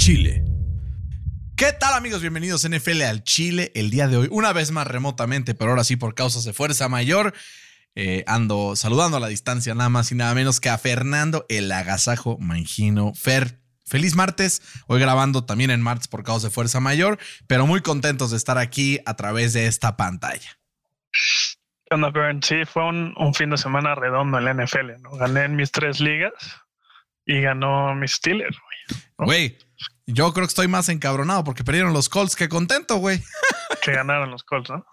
Chile. ¿Qué tal amigos? Bienvenidos a NFL al Chile. El día de hoy, una vez más remotamente, pero ahora sí por causas de fuerza mayor. Eh, ando saludando a la distancia nada más y nada menos que a Fernando el Agasajo Mangino. Fer, feliz martes. Hoy grabando también en martes por causas de fuerza mayor, pero muy contentos de estar aquí a través de esta pantalla. ¿Qué onda? Sí, fue un, un fin de semana redondo en la NFL, ¿no? Gané en mis tres ligas y ganó mis Steelers, güey. Güey, yo creo que estoy más encabronado porque perdieron los Colts que contento, güey. Que ganaron los Colts, ¿no?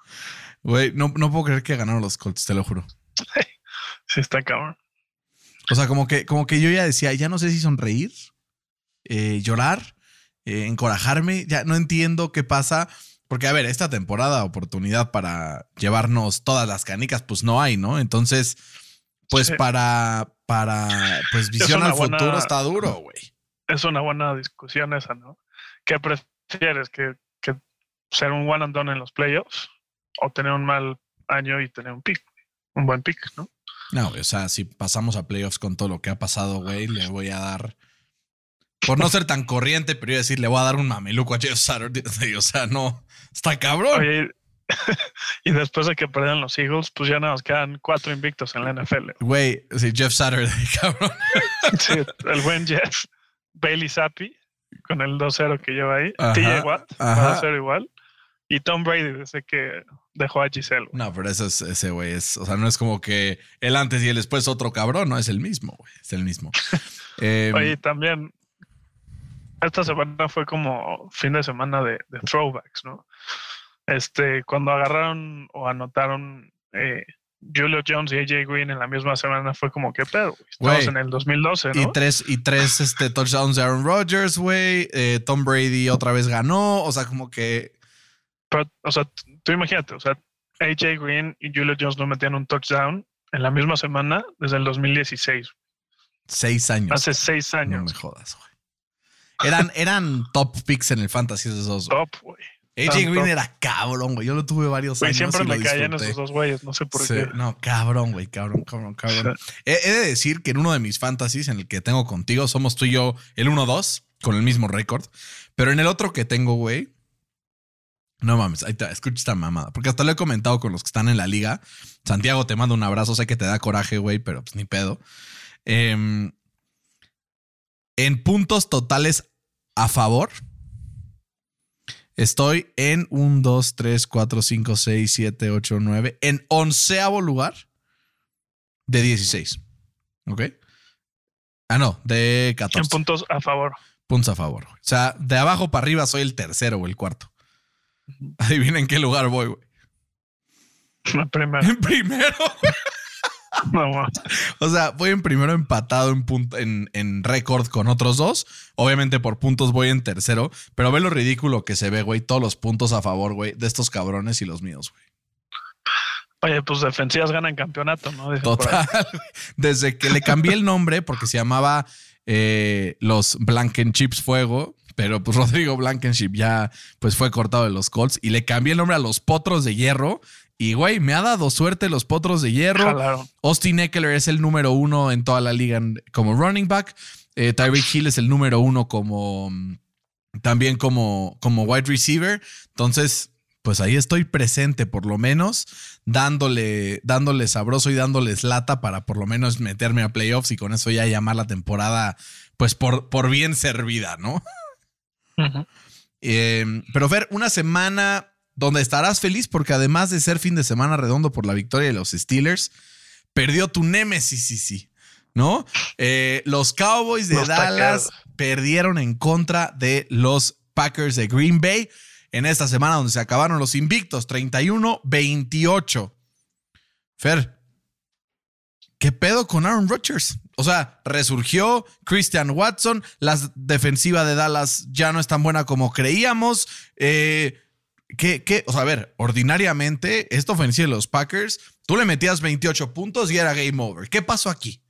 Güey, no, no puedo creer que ganaron los Colts, te lo juro. Sí, está cabrón. O sea, como que, como que yo ya decía, ya no sé si sonreír, eh, llorar, eh, encorajarme, ya no entiendo qué pasa. Porque, a ver, esta temporada, oportunidad para llevarnos todas las canicas, pues no hay, ¿no? Entonces, pues Sí. para, para, pues visión al futuro está duro, güey. Es una buena discusión esa, ¿no? ¿Qué prefieres? ¿Que, que ser un one and done en los playoffs o tener un mal año y tener un pick? Un buen pick, ¿no? No, o sea, si pasamos a playoffs con todo lo que ha pasado, güey, le voy a dar. Por no ser tan corriente, pero iba a decir, le voy a dar un mameluco a Jeff Saturday. O sea, no, está cabrón. Oye, y después de que perdieron los Eagles, pues ya nos quedan cuatro invictos en la NFL. Güey, sí, Jeff Saturday, cabrón. Sí, el buen Jeff, Bailey Zappi, con el 2-0 que lleva ahí, Ajá, TJ Watt, ajá. 2-0 igual, y Tom Brady desde que dejó a Giselle. güey. No, pero eso es, ese güey es, o sea, no es como que el antes y el después otro cabrón, no, es el mismo, güey, es el mismo. Eh, Oye, y también, esta semana fue como fin de semana de, de throwbacks, ¿no? Este, cuando agarraron o anotaron eh, Julio Jones y AJ Green en la misma semana, fue como, ¿qué pedo? güey? Estamos Güey. en el 2012, y ¿no? tres, y tres este, touchdowns de Aaron Rodgers, güey. eh, Tom Brady otra vez ganó, o sea, como que, Pero, o sea, tú imagínate, o sea, AJ Green y Julio Jones no metían un touchdown en la misma semana desde el 2016, seis años. hace seis No años. me jodas, güey. Eran, eran top picks en el fantasy esos dos. Top, güey. AJ Green era cabrón, güey. Yo lo tuve varios Güey, años. siempre y me caían esos dos güeyes, no sé por Sí, qué. no, cabrón, güey, cabrón, cabrón, cabrón. He, he de decir que en uno de mis fantasies, en el que tengo contigo, somos tú y yo el 1-2, con el mismo récord. Pero en el otro que tengo, güey, no mames, ahí te escucha esta mamada. Porque hasta lo he comentado con los que están en la liga. Santiago, te mando un abrazo. Sé que te da coraje, güey, pero pues ni pedo. Em, en puntos totales a favor, estoy en 1, 2, 3, 4, 5, 6, 7, 8, 9. En onceavo lugar de 16. ¿Ok? Ah, no, de 14 En puntos a favor. puntos a favor. O sea, de abajo para arriba soy el tercero o el cuarto. Adivinen en qué lugar voy, güey. La primera. En primero. No. O sea, voy en primero empatado en, en, en récord con otros dos. Obviamente por puntos voy en tercero. Pero ve lo ridículo que se ve, güey. Todos los puntos a favor, güey, de estos cabrones y los míos, güey. Oye, pues defensivas ganan campeonato, ¿no? Dicen. Total. Desde que le cambié el nombre porque se llamaba eh, los Blankenchips Fuego, pero pues Rodrigo Blankenship ya pues fue cortado de los Colts y le cambié el nombre a los Potros de Hierro. Y güey, me ha dado suerte los Potros de Hierro. Jalaron. Austin Eckler es el número uno en toda la liga como running back. Eh, Tyreek Hill es el número uno como mm, también como, como wide receiver. Entonces, pues ahí estoy presente, por lo menos, dándole, dándole sabroso y dándoles lata para por lo menos meterme a playoffs y con eso ya llamar la temporada, pues por, por bien servida, ¿no? Eh, pero Fer, una semana donde estarás feliz porque además de ser fin de semana redondo por la victoria de los Steelers, perdió tu némesis, sí, sí, ¿no? Eh, los Cowboys de Los Dallas perdieron en contra de los Packers de Green Bay en esta semana donde se acabaron los invictos, 31-28. Fer, ¿qué pedo con Aaron Rodgers? O sea, resurgió Christian Watson, la defensiva de Dallas ya no es tan buena como creíamos. Eh, ¿qué, qué? O sea, a ver, ordinariamente, esta ofensiva de los Packers Tú le metías 28 puntos y era game over. ¿Qué pasó aquí?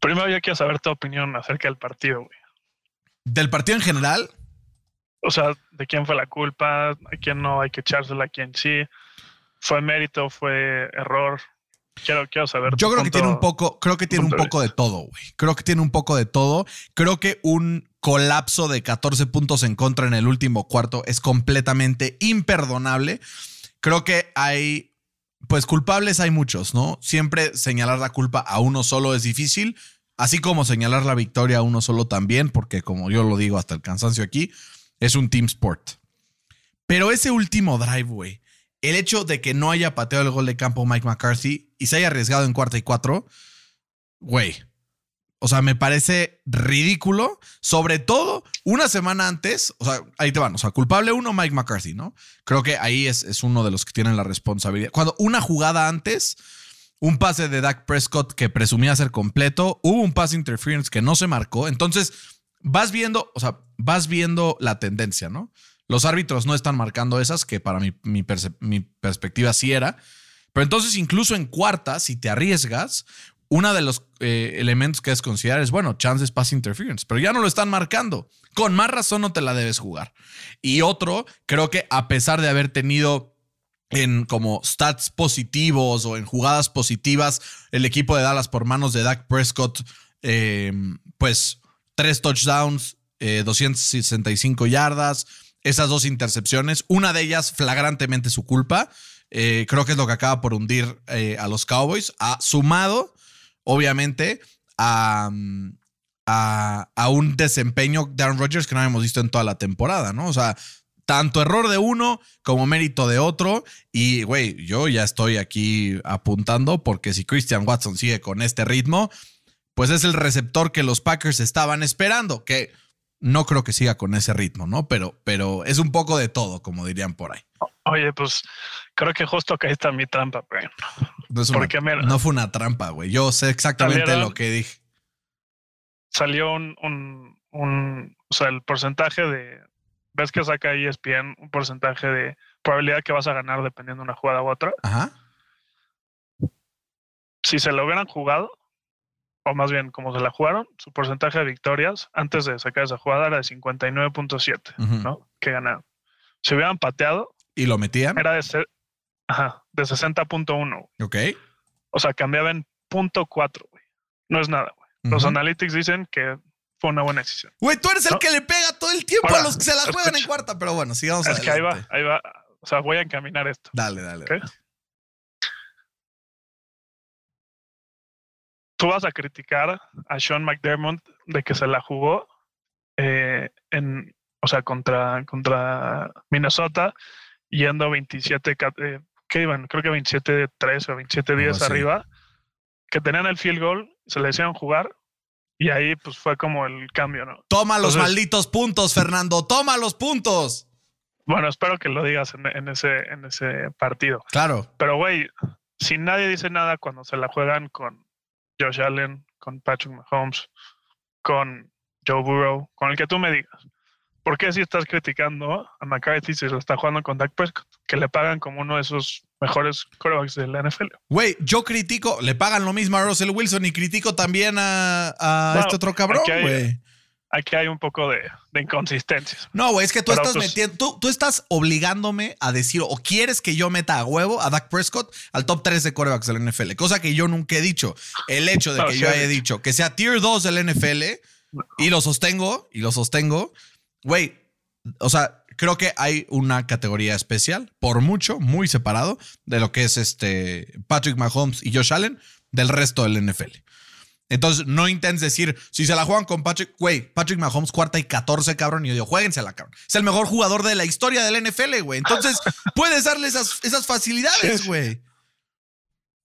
Primero yo quiero saber tu opinión acerca del partido, güey. ¿Del partido en general? O sea, ¿de quién fue la culpa? ¿A quién no? ¿Hay que echársela a quién sí? ¿Fue mérito? ¿Fue error? Quiero, quiero saber. Yo creo que tiene un poco, creo que tiene un punto de poco de todo, güey. Creo que tiene un poco de todo. Creo que un colapso de 14 puntos en contra en el último cuarto es completamente imperdonable. Creo que hay, pues culpables hay muchos, ¿no? Siempre señalar la culpa a uno solo es difícil, así como señalar la victoria a uno solo también, porque como yo lo digo hasta el cansancio aquí, es un team sport. Pero ese último drive, güey, el hecho de que no haya pateado el gol de campo Mike McCarthy y se haya arriesgado en cuarta y cuatro, güey. O sea, me parece ridículo. Sobre todo una semana antes. O sea, ahí te van. O sea, culpable uno, Mike McCarthy, ¿no? Creo que ahí es, es uno de los que tienen la responsabilidad. Cuando una jugada antes, un pase de Dak Prescott que presumía ser completo, hubo un pass interference que no se marcó. Entonces, vas viendo, o sea, vas viendo la tendencia, ¿no? Los árbitros no están marcando esas, que para mi, perspectiva sí era. Pero entonces, incluso en cuarta, si te arriesgas, uno de los eh, elementos que es considerar es, bueno, chances pass interference, pero ya no lo están marcando. Con más razón no te la debes jugar. Y otro, creo que a pesar de haber tenido en como stats positivos o en jugadas positivas el equipo de Dallas por manos de Dak Prescott, eh, pues tres touchdowns, eh, 265 yardas, esas dos intercepciones, una de ellas flagrantemente su culpa. Eh, creo que es lo que acaba por hundir eh, a los Cowboys. Ha sumado, obviamente, a, mm, a, a un desempeño de Aaron Rodgers que no habíamos visto en toda la temporada, ¿no? O sea, tanto error de uno como mérito de otro. Y, güey, yo ya estoy aquí apuntando porque si Christian Watson sigue con este ritmo, pues es el receptor que los Packers estaban esperando, que no creo que siga con ese ritmo, ¿no? Pero, pero es un poco de todo, como dirían por ahí. Oye, pues creo que justo ahí está mi trampa, güey. No, es una- Porque, mira- no fue una trampa, güey. Yo sé exactamente Salieron- lo que dije. Salió un, un, un- o sea, el porcentaje de, ves que saca E ESPN un porcentaje de probabilidad que vas a ganar dependiendo de una jugada u otra. Ajá. Si se lo hubieran jugado, o más bien como se la jugaron, su porcentaje de victorias antes de sacar esa jugada era de 59.7, Ujú. ¿no? Que ganaron. Si hubieran pateado, ¿Y lo metían? era de, ser, ajá, de 60.1. Ok. O sea, cambiaba en punto .4, güey. No es nada, güey. Los analytics dicen que fue una buena decisión. Güey, tú eres el que le pega todo el tiempo Ahora, a los que se la juegan en cuarta, pero bueno, sigamos Es que ahí va, adelante. ahí va. O sea, voy a encaminar esto. Dale, dale. Dale. Tú vas a criticar a Sean McDermott de que se la jugó eh, en, o sea, contra, contra Minnesota, yendo 27, ca- eh, ¿qué iban? Creo que 27-3 o 27-10 Algo así. arriba, que tenían el field goal, se le hicieron jugar y ahí pues fue como el cambio, ¿no? Toma los Entonces- malditos puntos, Fernando. Toma los puntos. Bueno, espero que lo digas en, en ese, en ese partido. Claro. Pero, güey, si nadie dice nada cuando se la juegan con Josh Allen, con Patrick Mahomes, con Joe Burrow, con el que tú me digas, ¿por qué si estás criticando a McCarthy si lo está jugando con Dak Prescott? Que le pagan como uno de sus mejores quarterbacks de la NFL. Güey, yo critico, le pagan lo mismo a Russell Wilson y critico también a, a No, este otro cabrón, güey. Aquí hay un poco de, de inconsistencias. No, güey, es que tú Pero, estás pues- metiendo, tú, tú estás obligándome a decir, o quieres que yo meta a huevo a Dak Prescott al top 3 de corebacks del NFL, cosa que yo nunca he dicho. El hecho de No, que sí yo haya dicho que sea tier 2 del NFL y lo sostengo, y lo sostengo, güey, o sea, creo que hay una categoría especial, por mucho, muy separado de lo que es este Patrick Mahomes y Josh Allen del resto del NFL. Entonces, no intentes decir, si se la juegan con Patrick, güey, Patrick Mahomes cuarta y 14, cabrón, y yo digo, jueguensela, cabrón. Es el mejor jugador de la historia del NFL, güey. Entonces, puedes darle esas, esas facilidades, güey.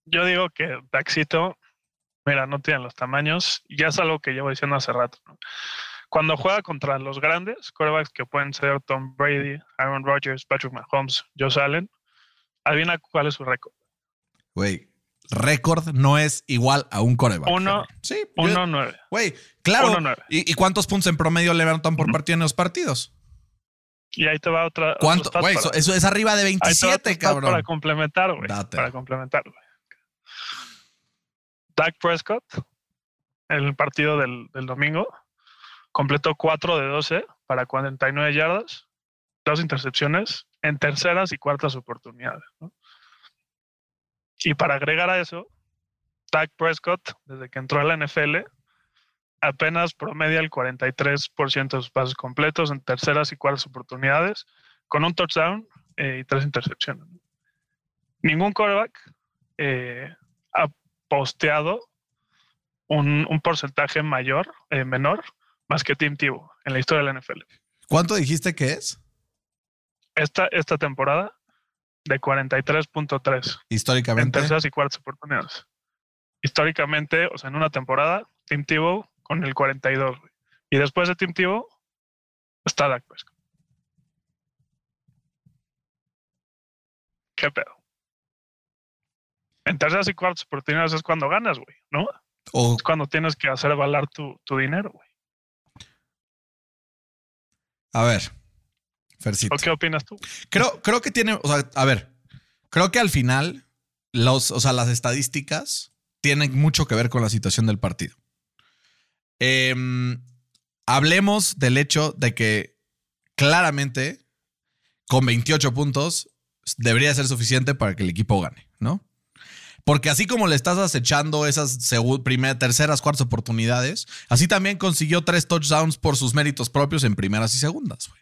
Yo digo que Daxito, mira, no tienen los tamaños, y ya es algo que llevo diciendo hace rato. ¿no? Cuando juega contra los grandes quarterbacks que pueden ser Tom Brady, Aaron Rodgers, Patrick Mahomes, Josh Allen, adivina cuál es su récord. Güey, récord no es igual a un coreback. Uno- cabrón. sí, yo- 1-9. Güey, claro. uno nueve. ¿Y, y cuántos puntos en promedio levantan por partido en los partidos? Y ahí te va otra. ¿Cuánto? Güey, eso, eso es arriba de ahí te va otro 27, stat Para cabrón. complementar, güey. Para complementar, güey. Dak Prescott, en el partido del, del domingo, completó 4 de 12 para 49 yardas, dos intercepciones en terceras y cuartas oportunidades. ¿no? Y para agregar a eso, Dak Prescott, desde que entró a la NFL, apenas promedia el 43% de sus pases completos en terceras y cuartas oportunidades, con un touchdown eh, y tres intercepciones. Ningún quarterback eh, ha posteado un, un porcentaje mayor, eh, menor, más que Tim Tebow en la historia de la NFL. ¿Cuánto dijiste que es? Esta, esta temporada de 43.3 en Históricamente. terceras y cuartas oportunidades. Históricamente, o sea, en una temporada, Tim Tebow con el 42. güey. Y después de Tim Tebow está Dak Prescott. ¿Qué pedo? En terceras y cuartas oportunidades es cuando ganas, güey, ¿no? O Es cuando tienes que hacer valer tu, tu dinero, güey. A ver, Fercito. ¿O qué opinas tú? Creo, creo que tiene, o sea, a ver, creo que al final, los, o sea, las estadísticas tienen mucho que ver con la situación del partido. Em, hablemos del hecho de que claramente con 28 puntos debería ser suficiente para que el equipo gane, ¿no? Porque así como le estás acechando esas primeras, terceras, cuartas oportunidades, así también consiguió tres touchdowns por sus méritos propios en primeras y segundas, güey.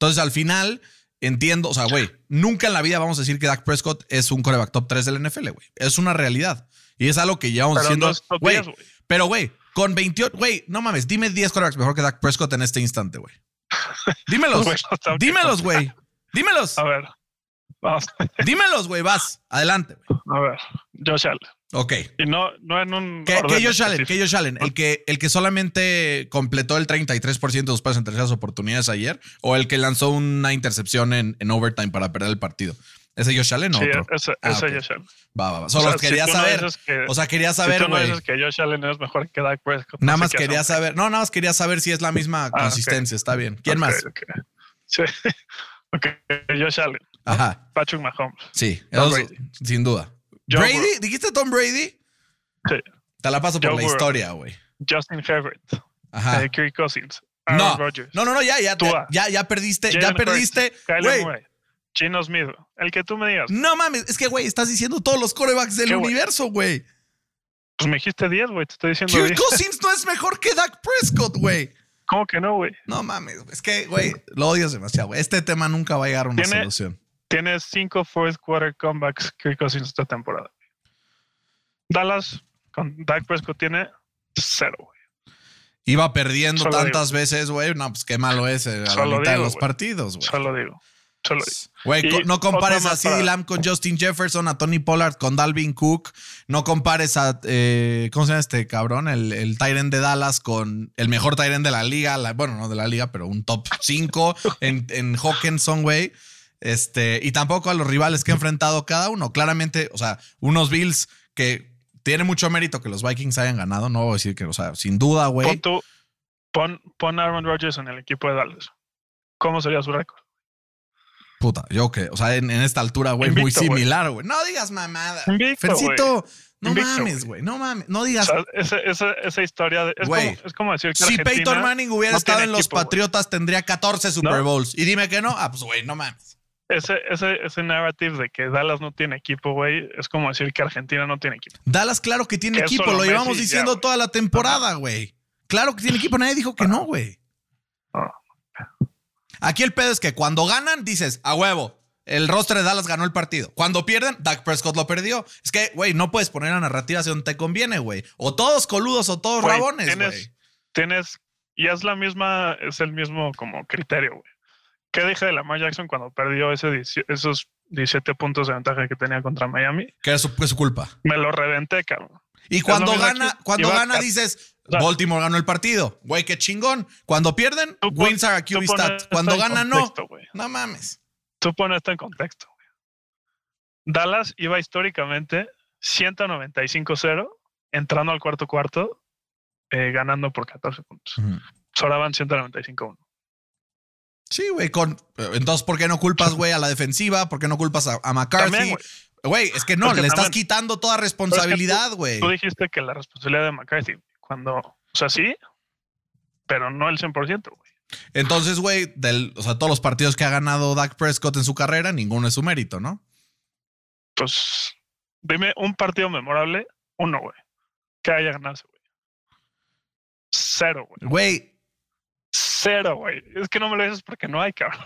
Entonces, al final, entiendo, o sea, güey, nunca en la vida vamos a decir que Dak Prescott es un coreback top 3 del NFL, güey. Es una realidad. Y es algo que llevamos diciendo. güey, 10, güey. pero, güey, con 28, güey, no mames, dime 10 corebacks mejor que Dak Prescott en este instante, güey. Dímelos. Bueno, Dímelos, güey. Dímelos. A ver. Vamos. Dímelos, güey, vas. Adelante, güey. A ver. Josh Allen. Ok. Y no, no en un. ¿Qué, orden qué Josh Allen? específico. ¿Qué Josh Allen? ¿El que, ¿El que solamente completó el 33% de sus pases en terceras oportunidades ayer? ¿O el que lanzó una intercepción en, en overtime para perder el partido? ¿Ese Josh Allen o Sí, otro? ese, Ah, ese. Josh Allen. Va, va, va. O Solo sea, si quería no saber. que- o sea, quería si saber, no güey. dices que Josh Allen es mejor que Dak Prescott. no nada más quería saber. No, nada más quería saber si es la misma Ah, consistencia. Está bien. ¿Quién más? Sí. ok. Josh Allen. Ajá. Patrick Mahomes. Sí. Esos- sin duda. Joe ¿Brady? Burrow. ¿Dijiste Tom Brady? Sí. Te la paso por Joe la Burrow. historia, güey. Justin Herbert. Ajá. eh, Kirk Cousins. Aaron No, Rodgers. no, no, no, ya, ya, Tua. ya, ya perdiste, ya perdiste, Hurts, Kyler güey. Murray. Gino Smith. El que tú me digas. No mames, es que, güey, estás diciendo todos los corebacks del universo, güey. Pues me dijiste 10, güey. Te estoy diciendo Kirk 10. Cousins no es mejor que Dak Prescott, güey. ¿Cómo que no, güey? No mames, es que, güey, lo odias demasiado, güey. Este tema nunca va a llegar a una Tiene- solución. Tiene cinco fourth quarter comebacks Kirk Cousins esta temporada. Dallas con Dak Prescott tiene cero, güey. Iba perdiendo Solo tantas veces, güey. No, pues qué malo es eh, a la mitad de los partidos, güey. Solo digo. Solo digo. Güey, no compares a para- Lamb con Justin Jefferson, a Tony Pollard con Dalvin Cook. No compares a, eh, ¿cómo se llama este cabrón? El, el Tyrant de Dallas con el mejor Tyrant de la liga. la- bueno, no de la liga, pero un top 5 en, en Hawkinson, güey. Este, y tampoco a los rivales que ha enfrentado cada uno. Claramente, o sea, unos Bills que tiene mucho mérito que los Vikings hayan ganado. No voy a decir que, o sea, sin duda, güey. Pon, tú, pon, pon Aaron Rodgers en el equipo de Dallas. ¿Cómo sería su récord? Puta, yo que, o sea, en, en esta altura, güey, muy similar, güey. No digas mamada. Invicto, Fercito, no Invicto, mames, güey. No mames. No O digas. sea, esa, esa, esa historia de- es, como, es como decir que si Argentina Peyton Manning hubiera no estado en los equipo. Patriotas, tendría 14 Super ¿No? Bowls. Y dime que no. Ah, pues, güey, no mames. Ese, ese, ese narrative de que Dallas no tiene equipo, güey, es como decir que Argentina no tiene equipo. Dallas, claro que tiene Que equipo. Lo llevamos Messi ya, diciendo toda la temporada, güey. Claro que tiene equipo. Nadie dijo que no, güey. Ah. Aquí el pedo es que cuando ganan, dices, a huevo. El roster de Dallas ganó el partido. Cuando pierden, Dak Prescott lo perdió. Es que, güey, no puedes poner la narrativa hacia donde te conviene, güey. O todos coludos o todos rabones, tienes- güey. Tienes, y es la misma, es el mismo como criterio, güey. ¿Qué dije de Lamar Jackson cuando perdió ese 18 esos 17 puntos de ventaja que tenía contra Miami? Que es su, es su culpa. Me lo reventé, cabrón. Y cuando gana, cuando gana a- dices, Baltimore ganó el partido. Güey, qué chingón. Cuando pierden, Tú wins are a QB stat. Cuando en gana, no. No mames. Tú pones esto en contexto. güey. Dallas iba históricamente 195-0, entrando al cuarto cuarto, eh, ganando por 14 puntos. Ahora van 195-1. Sí, güey, con entonces ¿por qué no culpas, güey, a la defensiva? ¿Por qué no culpas a, a McCarthy? También, güey. Es que no, Porque le estás quitando toda Pero es que tú- responsabilidad, güey. Tú dijiste que la responsabilidad de McCarthy, cuando, o sea, sí, pero no el 100%, güey. Entonces, güey, o sea, todos los partidos que ha ganado Dak Prescott en su carrera, ninguno es su mérito, ¿no? Pues, dime un partido memorable, uno, güey, que haya ganado ese, güey. Cero, güey. Güey, Cero, güey. Es que no me lo dices porque no hay, cabrón.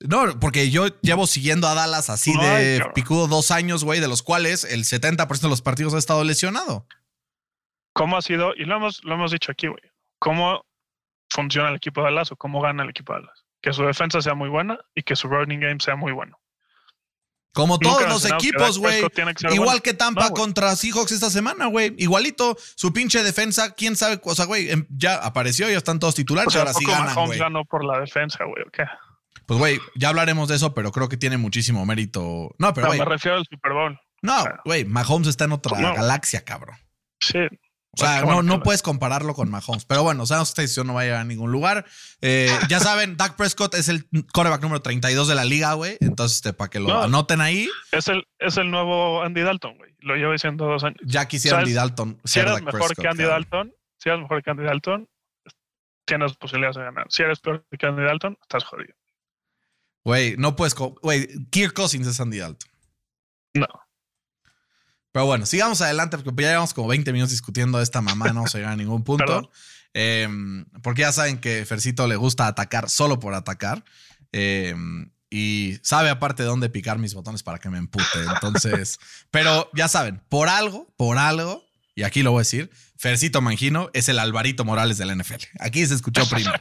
no, porque yo llevo siguiendo a Dallas así No, de cabrón. picudo dos años, güey, de los cuales el 70% de los partidos ha estado lesionado. ¿Cómo ha sido? Y lo hemos, lo hemos dicho aquí, güey. ¿Cómo funciona el equipo de Dallas o cómo gana el equipo de Dallas? Que su defensa sea muy buena y que su running game sea muy bueno. Como Nunca todos los equipos, güey. Igual bueno. que Tampa No, contra Seahawks esta semana, güey. Igualito, su pinche defensa, quién sabe, o sea, güey, em- ya apareció, ya están todos titulares, O sea, ahora sí ganan, güey. ganó por la defensa, güey. ¿o qué? Pues, güey, ya hablaremos de eso, pero creo que tiene muchísimo mérito. No, pero, Pero güey, me refiero al Super Bowl. no, güey, Mahomes está en otra No. galaxia, cabrón. Sí. O sea, no, no puedes compararlo con Mahomes. Pero bueno, sabemos que esta decisión no va a llegar a ningún lugar. Eh, ya saben, Dak Prescott es el coreback número 32 de la liga, güey. Entonces, este, para que lo No. anoten ahí, Es el, es el nuevo Andy Dalton, güey. Lo llevo diciendo dos años. ya quisiera. Andy Dalton. Si eres Dak mejor Prescott, que Andy. Dalton, si eres mejor que Andy Dalton, tienes posibilidades de ganar. Si eres peor que Andy Dalton, estás jodido. Güey, no puedes. Güey, Kirk Cousins es Andy Dalton. No. Pero bueno, sigamos adelante porque ya llevamos como 20 minutos discutiendo esta mamá, no vamos a llegar a ningún punto. Eh, porque ya saben que Fercito le gusta atacar solo por atacar. Eh, y sabe aparte de dónde picar mis botones para que me empute. Entonces, pero ya saben, por algo, por algo, y aquí lo voy a decir, Fercito Mangino es el Alvarito Morales del NFL. Aquí se escuchó primero.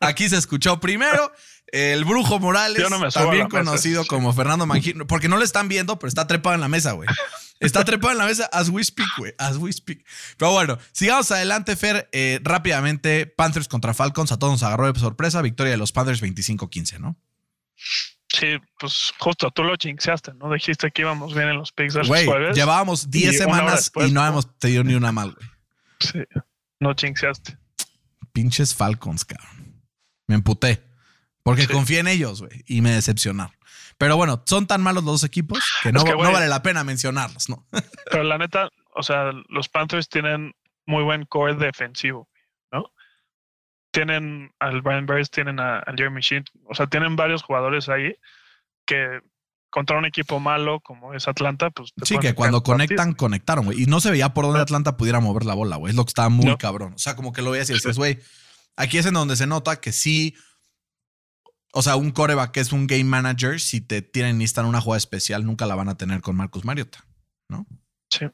Aquí se escuchó primero. El Brujo Morales, no también mesa. conocido como Fernando Mangino, porque no lo están viendo, pero está trepado en la mesa, güey. Está trepado en la mesa as we speak, güey. As we speak. Pero bueno, sigamos adelante, Fer. Eh, rápidamente, Panthers contra Falcons. A todos nos agarró de sorpresa. Victoria de los Panthers 25-15, ¿no? Sí, pues justo tú lo chinxeaste, ¿no? Dijiste que íbamos bien en los picks del Güey, jueves. llevábamos 10 y una hora semanas después, y no ¿no? hemos tenido ni una mal, güey. Sí, no chinxeaste. Pinches Falcons, cabrón. Me emputé. Porque Sí. confié en ellos, güey. Y me decepcionaron. Pero bueno, son tan malos los dos equipos que no, que, no vale la pena mencionarlos, ¿no? Pero la neta, o sea, los Panthers tienen muy buen core defensivo. Tienen al Brian Burns, tienen a, a Jeremy Sheen, o sea, tienen varios jugadores ahí que contra un equipo malo como es Atlanta, pues te Sí, que cuando partido. conectan, conectaron, güey. Y no se veía por dónde. Atlanta pudiera mover la bola, güey. Es lo que estaba muy No. cabrón. O sea, como que lo veías y decías, güey, aquí es en donde se nota que sí. O sea, un coreback que es un game manager, si te tienen necesitan una jugada especial, nunca la van a tener con Marcus Mariota, ¿no? Sí.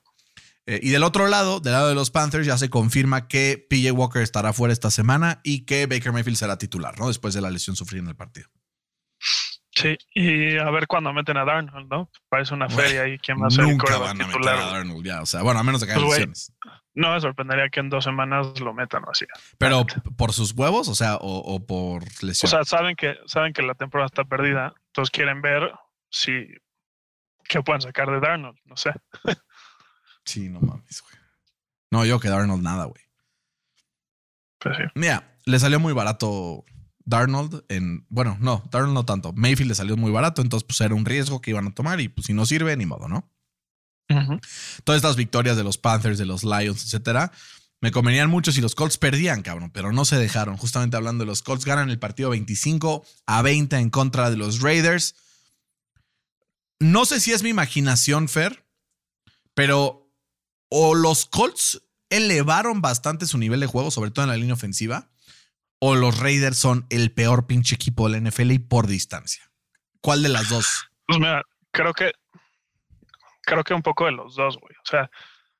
Eh, y del otro lado, del lado de los Panthers, ya se confirma que PJ Walker estará fuera esta semana y que Baker Mayfield será titular, ¿no? Después de la lesión sufrida en el partido. Sí, y a ver cuándo meten a Darnold, ¿no? Parece una feria ahí quién va a ser el Nunca quarterback van a meter titular. a. Darnold ya. O sea, bueno, a menos de que haya Pues, lesiones. No me sorprendería que en dos semanas lo metan o así. Pero por sus huevos, o sea, o, o por O lesión. sea, saben que, saben que la temporada está perdida, entonces quieren ver si qué pueden sacar de Darnold, no sé. sí, no mames, güey. No, yo que Darnold nada, güey. Pues sí. Mira, le salió muy barato Darnold en. Bueno, no, Darnold no tanto. Mayfield le salió muy barato, entonces pues era un riesgo que iban a tomar y pues si no sirve, ni modo, ¿no? Todas estas victorias de los Panthers, de los Lions, etcétera, me convenían mucho si los Colts perdían, cabrón, pero no se dejaron. Justamente hablando de los Colts, ganan el partido 25 a 20 en contra de los Raiders. No sé si es mi imaginación, Fer, pero o los Colts elevaron bastante su nivel de juego, sobre todo en la línea ofensiva, o los Raiders son el peor pinche equipo de la NFL y por distancia. ¿Cuál de las dos? Pues mira, creo que creo que un poco de los dos, güey. O sea,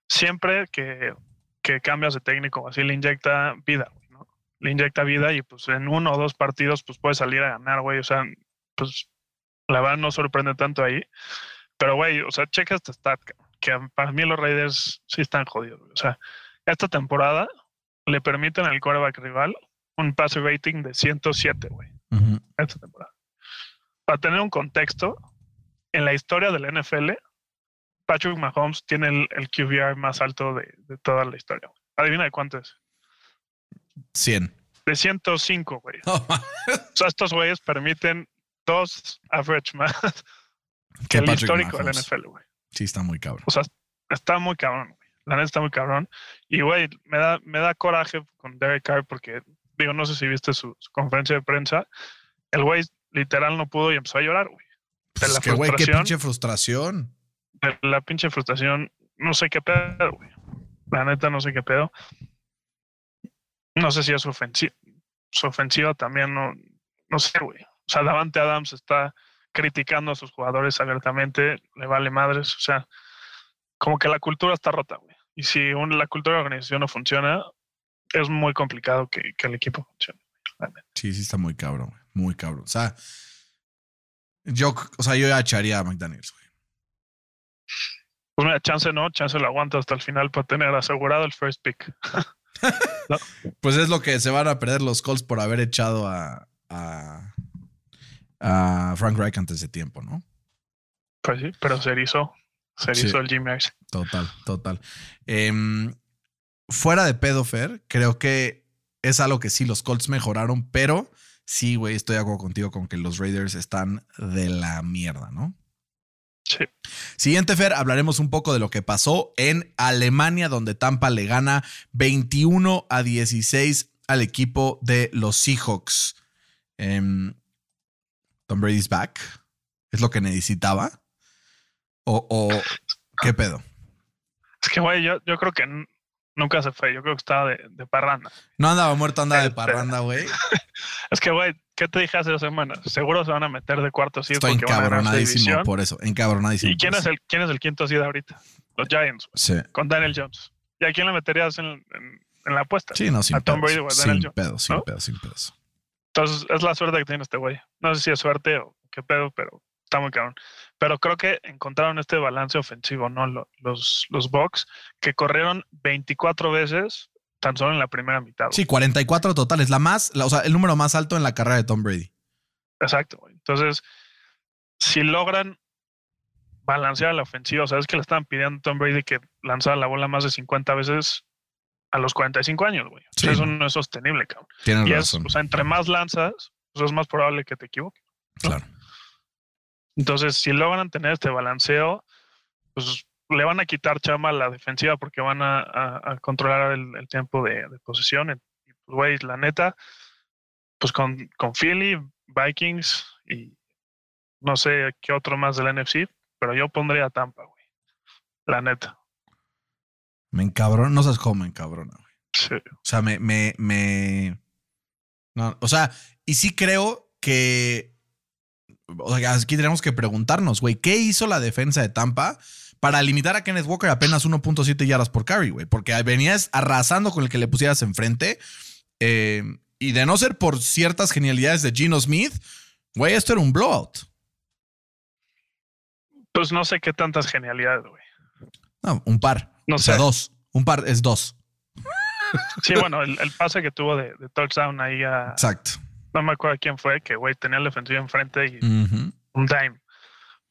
siempre que, que cambias de técnico así le inyecta vida, güey, ¿no? Le inyecta vida y pues en uno o dos partidos pues puede salir a ganar, güey. O sea, pues la verdad no sorprende tanto ahí. Pero, güey, o sea, checa esta stat, cabrón, que para mí los Raiders sí están jodidos. O sea, esta temporada le permiten al quarterback rival un pase rating de 107, güey esta temporada. Para tener un contexto, en la historia del NFL, Patrick Mahomes tiene el, el QBR más alto de, de toda la historia. Adivina de cuánto es. 100. de 105, güey. O sea, estos güeyes permiten dos average más que el histórico del Mahomes. NFL, güey. Sí, está muy cabrón. O sea, está muy cabrón, güey. La neta está muy cabrón. Y, güey, me da, me da coraje con Derek Carr porque, digo, no sé si viste su, su conferencia de prensa. El güey literal no pudo y empezó a llorar, güey. De Pues la que, güey, qué frustración. pinche frustración. De la pinche frustración. No sé qué pedo, güey. La neta, no sé qué pedo. No sé si es ofensiva. Su ofensiva también no, no sé, güey. O sea, Davante Adams está criticando a sus jugadores abiertamente, le vale madres. O sea, como que la cultura está rota, güey. Y si un- la cultura de la organización no funciona, es muy complicado que, que el equipo funcione. Sí, sí, está muy cabrón, güey. Muy cabrón. O sea, yo, o sea, yo ya echaría a McDaniels, güey. Pues mira, chance no, chance lo aguanta hasta el final para tener asegurado el first pick. Pues es lo que se van a perder los Colts por haber echado a, a, a Frank Reich antes de tiempo, ¿no? Pues sí, pero se erizó. Se Sí. erizó el Jimmy Ice. Total, total. Em, fuera de pedo, Fer, creo que es algo que sí, los Colts mejoraron, pero sí, güey, estoy de acuerdo contigo con que los Raiders están de la mierda, ¿no? Sí. Siguiente, Fer, hablaremos un poco de lo que pasó en Alemania, donde Tampa le gana 21 a 16 al equipo de los Seahawks. Em, Tom Brady's back. ¿Es lo que necesitaba? ¿O, o qué pedo? Es que, güey, yo, yo creo que nunca se fue. Yo creo que estaba de, de parranda. No andaba muerto, andaba de Este- parranda, güey. Es que, güey, ¿qué te dije hace dos semanas? Seguro se van a meter de cuarto seed Estoy encabronadísimo por eso. Encabronadísimo. ¿Y quién es, el, quién es el quinto seed ahorita? Los Giants, Sí. con Daniel Jones. ¿Y a quién le meterías en, en- en la apuesta? Sí, no, sin A Tom pedos. Brady o a Daniel Sin Jones, pedos, sin ¿no? pedos, sin pedos. Entonces, es la suerte que tiene este güey. No sé si es suerte o qué pedo, pero está muy cabrón. Pero creo que encontraron este balance ofensivo, ¿no? Lo- Los, los Bucks, que corrieron 24 veces tan solo en la primera mitad. güey. Sí, 44 totales. La más, la- o sea, el número más alto en la carrera de Tom Brady. Exacto, güey. Entonces, si logran balancear la ofensiva, o sea, es que le estaban pidiendo a Tom Brady que lanzara la bola más de 50 veces a los 45 años, güey. O sea, Sí, eso no. es sostenible, cabrón. Tienes Y es, razón. o sea, entre más lanzas, pues es más probable que te equivoques. ¿no? claro. Entonces, si logran tener este balanceo, pues le van a quitar chama a la defensiva porque van a, a- a controlar el, el tiempo de, de posesión. Y, pues, güey, la neta, pues con, con Philly, Vikings y no sé qué otro más del NFC, pero yo pondría Tampa, güey. La neta. Me encabrona. No sabes cómo me encabrona, güey. Sí. O sea, me, me, me. No, o sea, y sí creo que. O sea, aquí tenemos que preguntarnos, güey, ¿qué hizo la defensa de Tampa para limitar a Kenneth Walker apenas 1.7 yardas por carry, güey? Porque venías arrasando con el que le pusieras enfrente. eh, y de no ser por ciertas genialidades de Gino Smith, güey, esto era un blowout. Pues no sé qué tantas genialidades, güey. No, un par. No o sea, sé. dos. Un par es dos. Sí, bueno, el, el pase que tuvo de, de touchdown ahí a. Exacto. No me acuerdo quién fue, que, güey, tenía la defensiva enfrente y un dime.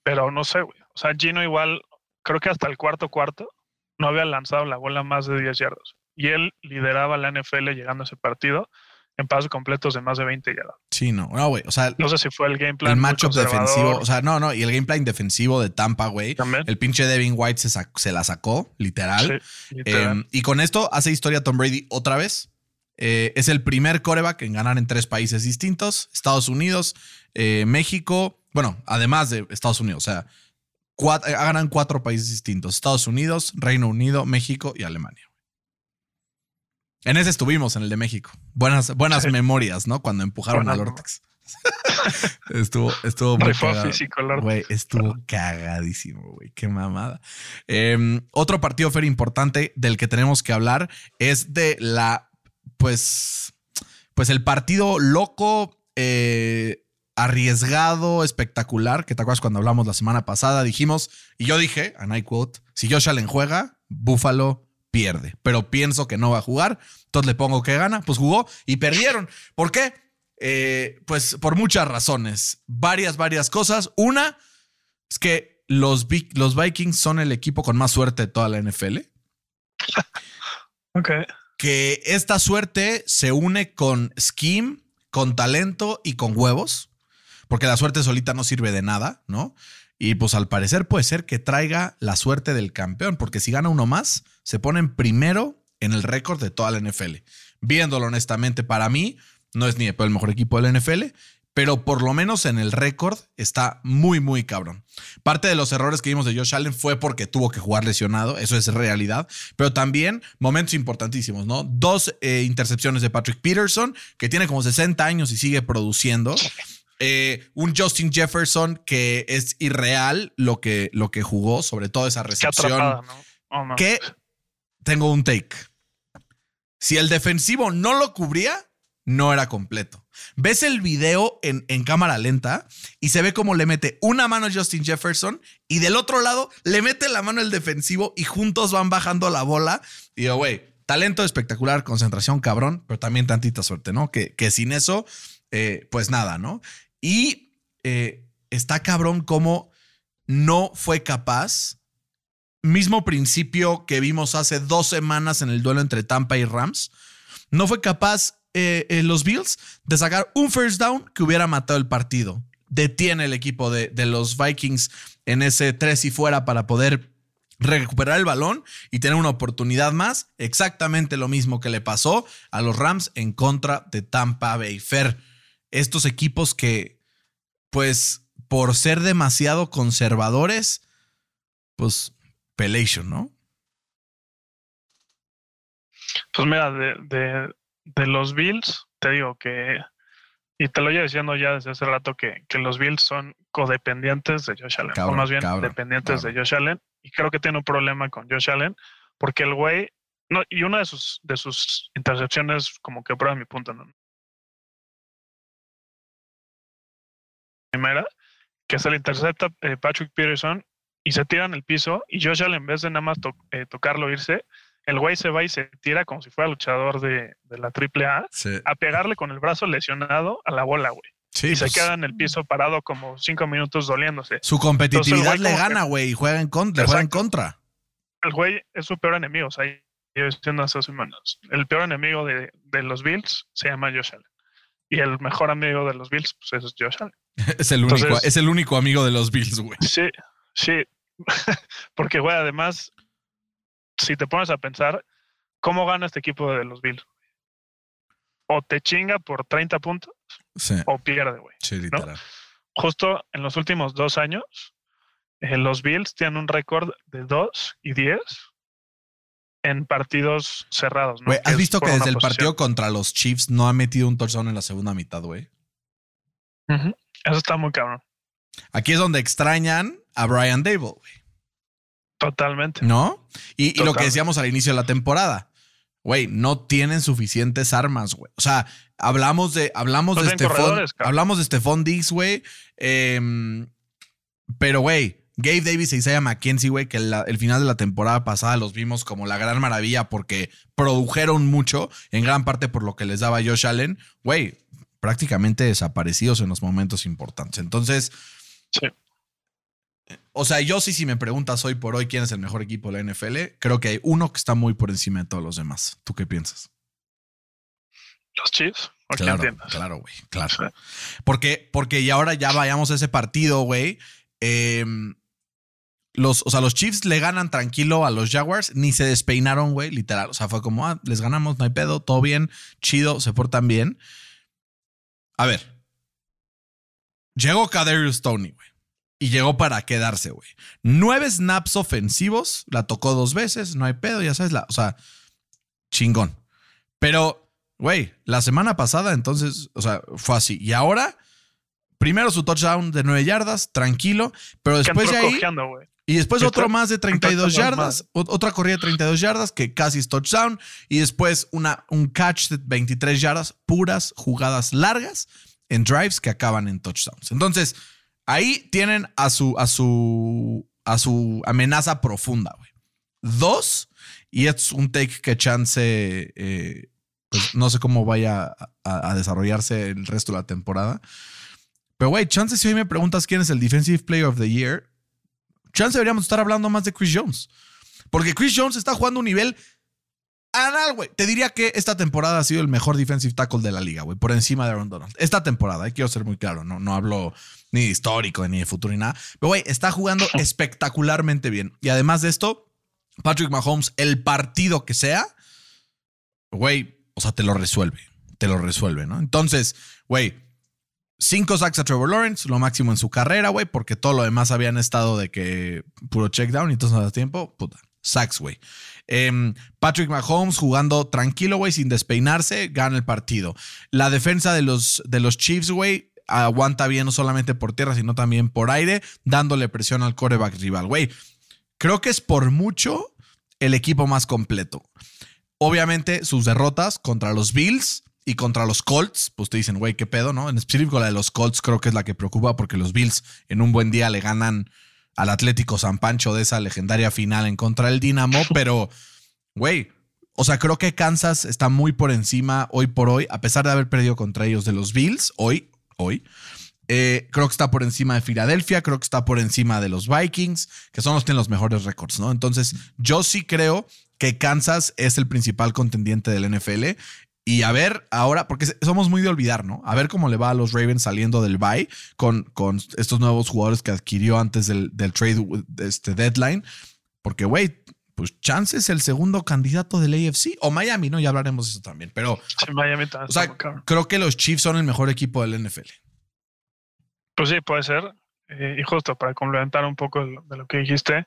Pero no sé, güey. O sea, Gino igual, creo que hasta el cuarto cuarto no había lanzado la bola más de 10 yardas. Y él lideraba la NFL llegando a ese partido en pasos completos de más de 20 yardas. Sí, no. No, güey. O sea, No sé si fue el game plan. el matchup defensivo. O sea, no, no. Y el game plan defensivo de Tampa, güey. también. El pinche Devin White se, se la sacó, literal. Sí, literal. Eh, y con esto hace historia Tom Brady otra vez. Eh, es el primer coreback en ganar en tres países distintos: Estados Unidos, eh, México. Bueno, además de Estados Unidos, o sea, cuat- eh, ganan cuatro países distintos: Estados Unidos, Reino Unido, México y Alemania. En ese estuvimos, en el de México. Buenas, buenas Sí. memorias, ¿no? Cuando empujaron al Ortex. estuvo, estuvo muy físico. Güey, estuvo cagadísimo, güey. Qué mamada. Eh, otro partido fer importante del que tenemos que hablar es de la, pues, pues el partido loco, eh, arriesgado, espectacular, que te acuerdas cuando hablamos la semana pasada, dijimos, y yo dije, and I quote, si Josh Allen juega, Buffalo pierde, pero pienso que no va a jugar, entonces le pongo que gana, pues jugó y perdieron. ¿Por qué? Eh, pues por muchas razones, varias, varias cosas. Una es que los, los Vikings son el equipo con más suerte de toda la NFL. Ok. que esta suerte se une con scheme, con talento y con huevos, porque la suerte solita no sirve de nada, ¿no? Y pues al parecer puede ser que traiga la suerte del campeón, porque si gana uno más, se ponen primero en el récord de toda la NFL. Viéndolo honestamente, para mí, no es ni el mejor equipo de la NFL, pero por lo menos en el récord está muy, muy cabrón. Parte de los errores que vimos de Josh Allen fue porque tuvo que jugar lesionado, eso es realidad, pero también momentos importantísimos, ¿no? Dos eh, intercepciones de Patrick Peterson, que tiene como 60 años y sigue produciendo. Eh, un Justin Jefferson que es irreal lo que, lo que jugó, sobre todo esa recepción. Oh, que tengo un take. Si el defensivo no lo cubría, no era completo. Ves el video en, en, cámara lenta y se ve como le mete una mano a Justin Jefferson y del otro lado le mete la mano el defensivo y juntos van bajando la bola. Y digo, güey, talento espectacular, concentración cabrón, pero también tantita suerte, ¿no? Que, que sin eso, eh, pues nada, ¿no? Y eh, está cabrón como no fue capaz. Mismo principio que vimos hace dos semanas en el duelo entre Tampa y Rams. No fue capaz eh, eh, los Bills de sacar un first down que hubiera matado el partido. Detiene el equipo de, de los Vikings en ese tres y fuera para poder recuperar el balón y tener una oportunidad más. Exactamente lo mismo que le pasó a los Rams en contra de Tampa Bay Fair. Estos equipos que, pues, por ser demasiado conservadores, pues, pelation, ¿no? Pues mira, de, de, de los Bills, te digo que, y te lo llevo diciendo ya desde hace rato, que, que los Bills son codependientes de Josh Allen, Cabrón, o más bien cabrón, dependientes cabrón. de Josh Allen, y creo que tiene un problema con Josh Allen, porque el güey, no, y una de sus, de sus intercepciones como que prueba mi punto, ¿no? Primera, que se le intercepta eh, Patrick Peterson y se tira en el piso, y Josh Allen, en vez de nada más to- eh, tocarlo, irse, el güey se va y se tira como si fuera luchador de, de la AAA Sí. a pegarle con el brazo lesionado a la bola, güey. Sí, y se pues, queda en el piso parado como cinco minutos doliéndose. Su competitividad Entonces, le gana, güey, y juega en contra, juega en contra. El güey es su peor enemigo, o sea, yo diciendo hace semanas. El peor enemigo de, de los Bills se llama Josh Allen. Y el mejor amigo de los Bills pues, es Josh Allen. Es el único, Entonces- es el único amigo de los Bills, güey. Sí, sí. Porque, güey, además, si te pones a pensar, ¿cómo gana este equipo de los Bills? O te chinga por 30 puntos Sí, o pierde, güey. sí, literal. justo en los últimos dos años, eh, los Bills tienen un récord de 2 y 10 en partidos cerrados. ¿no? ¿has visto que desde el partido contra los Chiefs no ha metido un touchdown en la segunda mitad, güey? Eso está muy cabrón. Aquí es donde extrañan a Brian Dable, güey. Totalmente. ¿No? Y, y lo que decíamos al inicio de la temporada. Güey, no tienen suficientes armas, güey. O sea, hablamos de, hablamos No de Stephon, hablamos de Stephon Diggs, güey. Em, pero, güey, Gabe Davis e Isaiah McKenzie, güey, que la- el final de la temporada pasada los vimos como la gran maravilla porque produjeron mucho, en gran parte por lo que les daba Josh Allen. Güey, prácticamente desaparecidos en los momentos importantes. Entonces, Sí. o sea, yo sí, si me preguntas hoy por hoy quién es el mejor equipo de la NFL, creo que hay uno que está muy por encima de todos los demás. ¿Tú qué piensas? Los Chiefs. ¿O quién Claro, claro, güey, claro. Sí. Porque, porque y ahora ya vayamos a ese partido, güey. em, los, o sea, los Chiefs le ganan tranquilo a los Jaguars, ni se despeinaron, güey, literal. O sea, fue como, ah, les ganamos, no hay pedo, todo bien, chido, se portan bien. A ver. Llegó Kadarius Tony, güey. Y llegó para quedarse, güey. Nueve snaps ofensivos, la tocó dos veces, no hay pedo, ya sabes, la, o sea, chingón. Pero, güey, la semana pasada, entonces, o sea, fue así. Y ahora, primero su touchdown de nueve yardas, tranquilo, pero después de ahí. cojeando. Y después otro más de 32 touchdown yardas, otra corrida de 32 yardas que casi es touchdown. Y después una, un catch de 23 yardas, puras jugadas largas en drives que acaban en touchdowns. Entonces, ahí tienen a su, a su, a su amenaza profunda, güey. Dos, y es un take que chance, eh, pues no sé cómo vaya a- a desarrollarse el resto de la temporada. Pero, güey, chance si hoy me preguntas quién es el Defensive Player of the Year, chance deberíamos estar hablando más de Chris Jones. Porque Chris Jones está jugando un nivel Anal, güey. Te diría que esta temporada ha sido el mejor defensive tackle de la liga, güey, por encima de Aaron Donald. Esta temporada, eh, quiero ser muy claro, no, no hablo ni de histórico, ni de futuro, ni nada. Pero, güey, está jugando espectacularmente bien. Y además de esto, Patrick Mahomes, el partido que sea, güey, o sea, te lo resuelve. Te lo resuelve, ¿no? Entonces, güey, cinco sacks a Trevor Lawrence, lo máximo en su carrera, güey, porque todo lo demás habían estado de que puro check down y entonces no da tiempo, puta. Sacks, güey. Em, Patrick Mahomes jugando tranquilo, güey, sin despeinarse, gana el partido. La defensa de los, de los Chiefs, güey, aguanta bien no solamente por tierra, sino también por aire, dándole presión al coreback rival, güey. Creo que es por mucho el equipo más completo. Obviamente, sus derrotas contra los Bills y contra los Colts, pues te dicen, güey, qué pedo, ¿no? En específico la de los Colts creo que es la que preocupa porque los Bills en un buen día le ganan al Atlético San Pancho de esa legendaria final en contra del Dinamo, pero, güey, o sea, creo que Kansas está muy por encima hoy por hoy, a pesar de haber perdido contra ellos de los Bills, hoy, hoy. Eh, creo que está por encima de Filadelfia, creo que está por encima de los Vikings, que son los que tienen los mejores récords, ¿no? Entonces, yo sí creo que Kansas es el principal contendiente del NFL. Y a ver ahora, porque somos muy de olvidar, ¿no? A ver cómo le va a los Ravens saliendo del bye con, con estos nuevos jugadores que adquirió antes del, del trade este deadline. Porque, güey, pues Chance es el segundo candidato del AFC o Miami, ¿no? Ya hablaremos de eso también. Pero, Sí, Miami también o sea, creo que los Chiefs son el mejor equipo del NFL. Pues sí, puede ser. Eh, y justo para complementar un poco de lo- de lo que dijiste,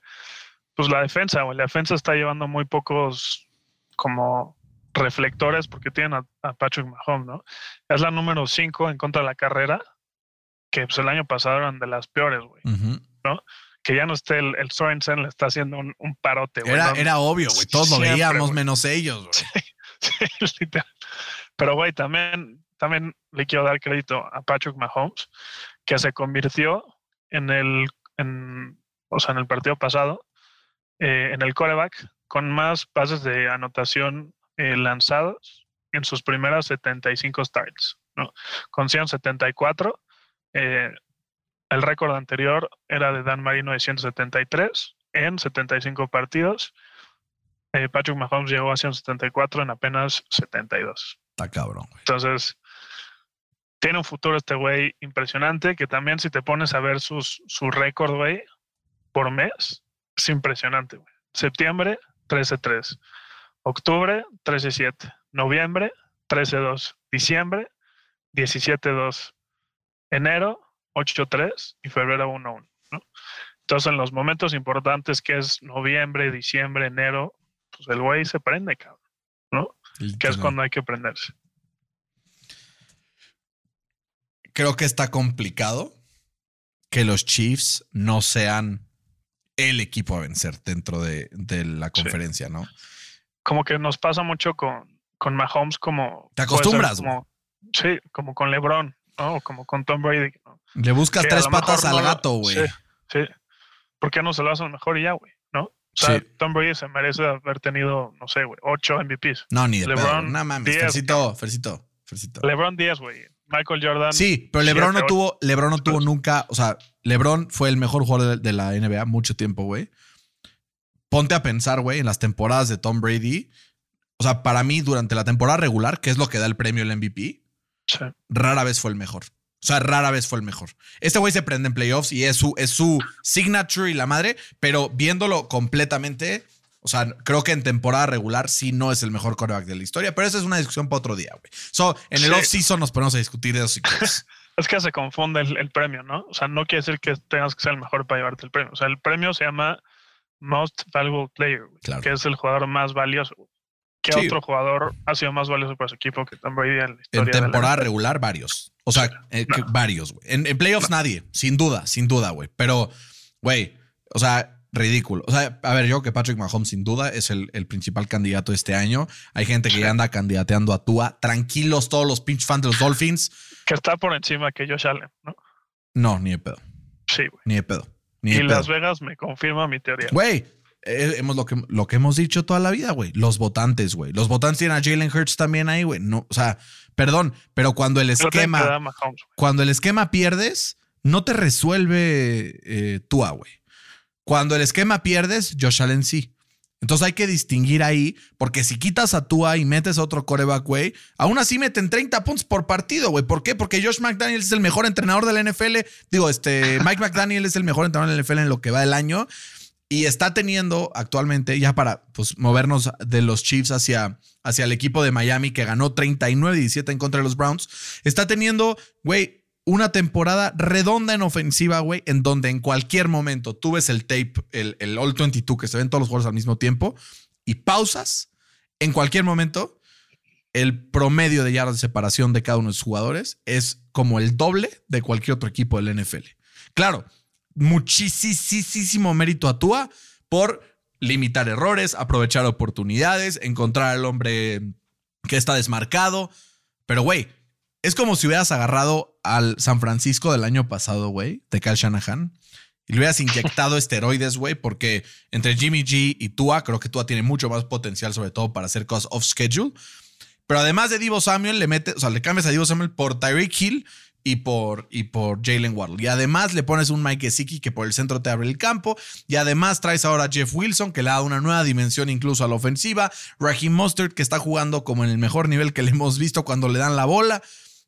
pues la defensa, güey. La defensa está llevando muy pocos como reflectores porque tienen a, a Patrick Mahomes, ¿no? Es la número 5 en contra de la carrera, que pues el año pasado eran de las peores, güey. Ujú. Que ya no esté el, el Sorensen, le está haciendo un, un parote, güey. Era, ¿no? era obvio, güey. Todos lo veíamos menos ellos, güey. Sí, literal. Pero, güey, también, también le quiero dar crédito a Patrick Mahomes, que se convirtió en el, en, o sea, en el partido pasado, eh, en el coreback, con más pases de anotación eh, lanzados en sus primeras 75 starts, ¿no? Con 174. eh, el récord anterior era de Dan Marino de 173 en 75 partidos. Eh, Patrick Mahomes llegó a 174 en apenas 72. Está cabrón, güey. Entonces, tiene un futuro este güey impresionante, que también si te pones a ver sus, su récord, güey, por mes, es impresionante, güey. Septiembre, 13-3. Octubre, 13-7. Noviembre, 13-2. Diciembre, 17-2. Enero, 8-3 y febrero 1-1. ¿no? Entonces, en los momentos importantes que es noviembre, diciembre, enero, pues el güey se prende, cabrón, ¿no? Que es cuando hay que prenderse. Creo que está complicado que los Chiefs no sean el equipo a vencer dentro de, de la Sí. conferencia, ¿no? Como que nos pasa mucho con, con Mahomes como... Te acostumbras, como- Sí, como con LeBron, ¿no? O como con Tom Brady. ¿no? Le buscas Que tres patas al gato, güey. Sí, sí. ¿Por qué no se lo hacen mejor y ya, güey? ¿No? O sea, Sí. Tom Brady se merece haber tenido, no sé, güey, ocho MVPs. No, ni de. LeBron, No mames, diez, Fercito, Fercito, Fercito. LeBron 10, güey. Michael Jordan. Sí, pero LeBron no tuvo, LeBron no tuvo nunca, o sea, LeBron fue el mejor jugador de, de la NBA mucho tiempo, güey. Ponte a pensar, güey, en las temporadas de Tom Brady. O sea, para mí, durante la temporada regular, que es lo que da el premio el MVP, Sí. rara vez fue el mejor. O sea, rara vez fue el mejor. Este güey se prende en playoffs y es su, es su signature y la madre, pero viéndolo completamente, o sea, creo que en temporada regular sí no es el mejor quarterback de la historia, pero esa es una discusión para otro día, güey. So, en el Sí. off-season nos ponemos a discutir de eso. Es que se confunde el, el premio, ¿no? O sea, no quiere decir que tengas que ser el mejor para llevarte el premio. O sea, el premio se llama Most Valuable Player, güey, Claro. que es el jugador más valioso. güey. ¿Qué Sí. otro jugador ha sido más valioso para su equipo que Tom Brady en la En historia? de la temporada regular, varios. O sea, eh, No. varios, güey. En, en playoffs, nadie. Sin duda, sin duda, güey. Pero, güey, o sea, ridículo. O sea, a ver, yo que Patrick Mahomes, sin duda, es el, el principal candidato este año. Hay gente que ya anda candidateando a Tua. Tranquilos todos los pinches fans de los Dolphins. Que está por encima que Josh Allen, ¿no? No, ni de pedo. Sí, güey. Ni de pedo. Y. Las Vegas me confirma mi teoría. Güey, eh, hemos lo que, lo que hemos dicho toda la vida, güey. Los votantes, güey. Los votantes tienen a Jalen Hurts también ahí, güey. No, o sea, perdón, pero cuando el esquema. Mahomes, cuando el esquema pierdes, no te resuelve eh, Tua, güey. Cuando el esquema pierdes, Josh Allen sí. Entonces hay que distinguir ahí, porque si quitas a Tua y metes a otro coreback, güey, aún así meten 30 puntos por partido, güey. ¿Por qué? Porque Josh McDaniel es el mejor entrenador de la NFL. Digo, este, Mike McDaniel es el mejor entrenador de la NFL en lo que va del año. Y está teniendo actualmente, ya para pues, movernos de los Chiefs hacia, hacia el equipo de Miami que ganó 39-17 en contra de los Browns, está teniendo, güey, una temporada redonda en ofensiva, güey, en donde en cualquier momento tú ves el tape, el, el All 22, que se ven todos los jugadores al mismo tiempo, y pausas, en cualquier momento, el promedio de yardas de separación de cada uno de sus jugadores es como el doble de cualquier otro equipo del NFL. Claro, muchísimo mérito a Tua por limitar errores, aprovechar oportunidades, encontrar al hombre que está desmarcado. Pero, güey, es como si hubieras agarrado al San Francisco del año pasado, güey, de Kyle Shanahan, y le hubieras inyectado esteroides, güey, porque entre Jimmy G y Tua, creo que Tua tiene mucho más potencial, sobre todo para hacer cosas off schedule. Pero además de Divo Samuel, le metes, o sea, le cambias a Divo Samuel por Tyreek Hill y por, y por Jalen Waddle. Y además le pones un Mike Gesicki que por el centro te abre el campo. Y además traes ahora a Jeff Wilson, que le da una nueva dimensión incluso a la ofensiva. Raheem Mustard, que está jugando como en el mejor nivel que le hemos visto cuando le dan la bola.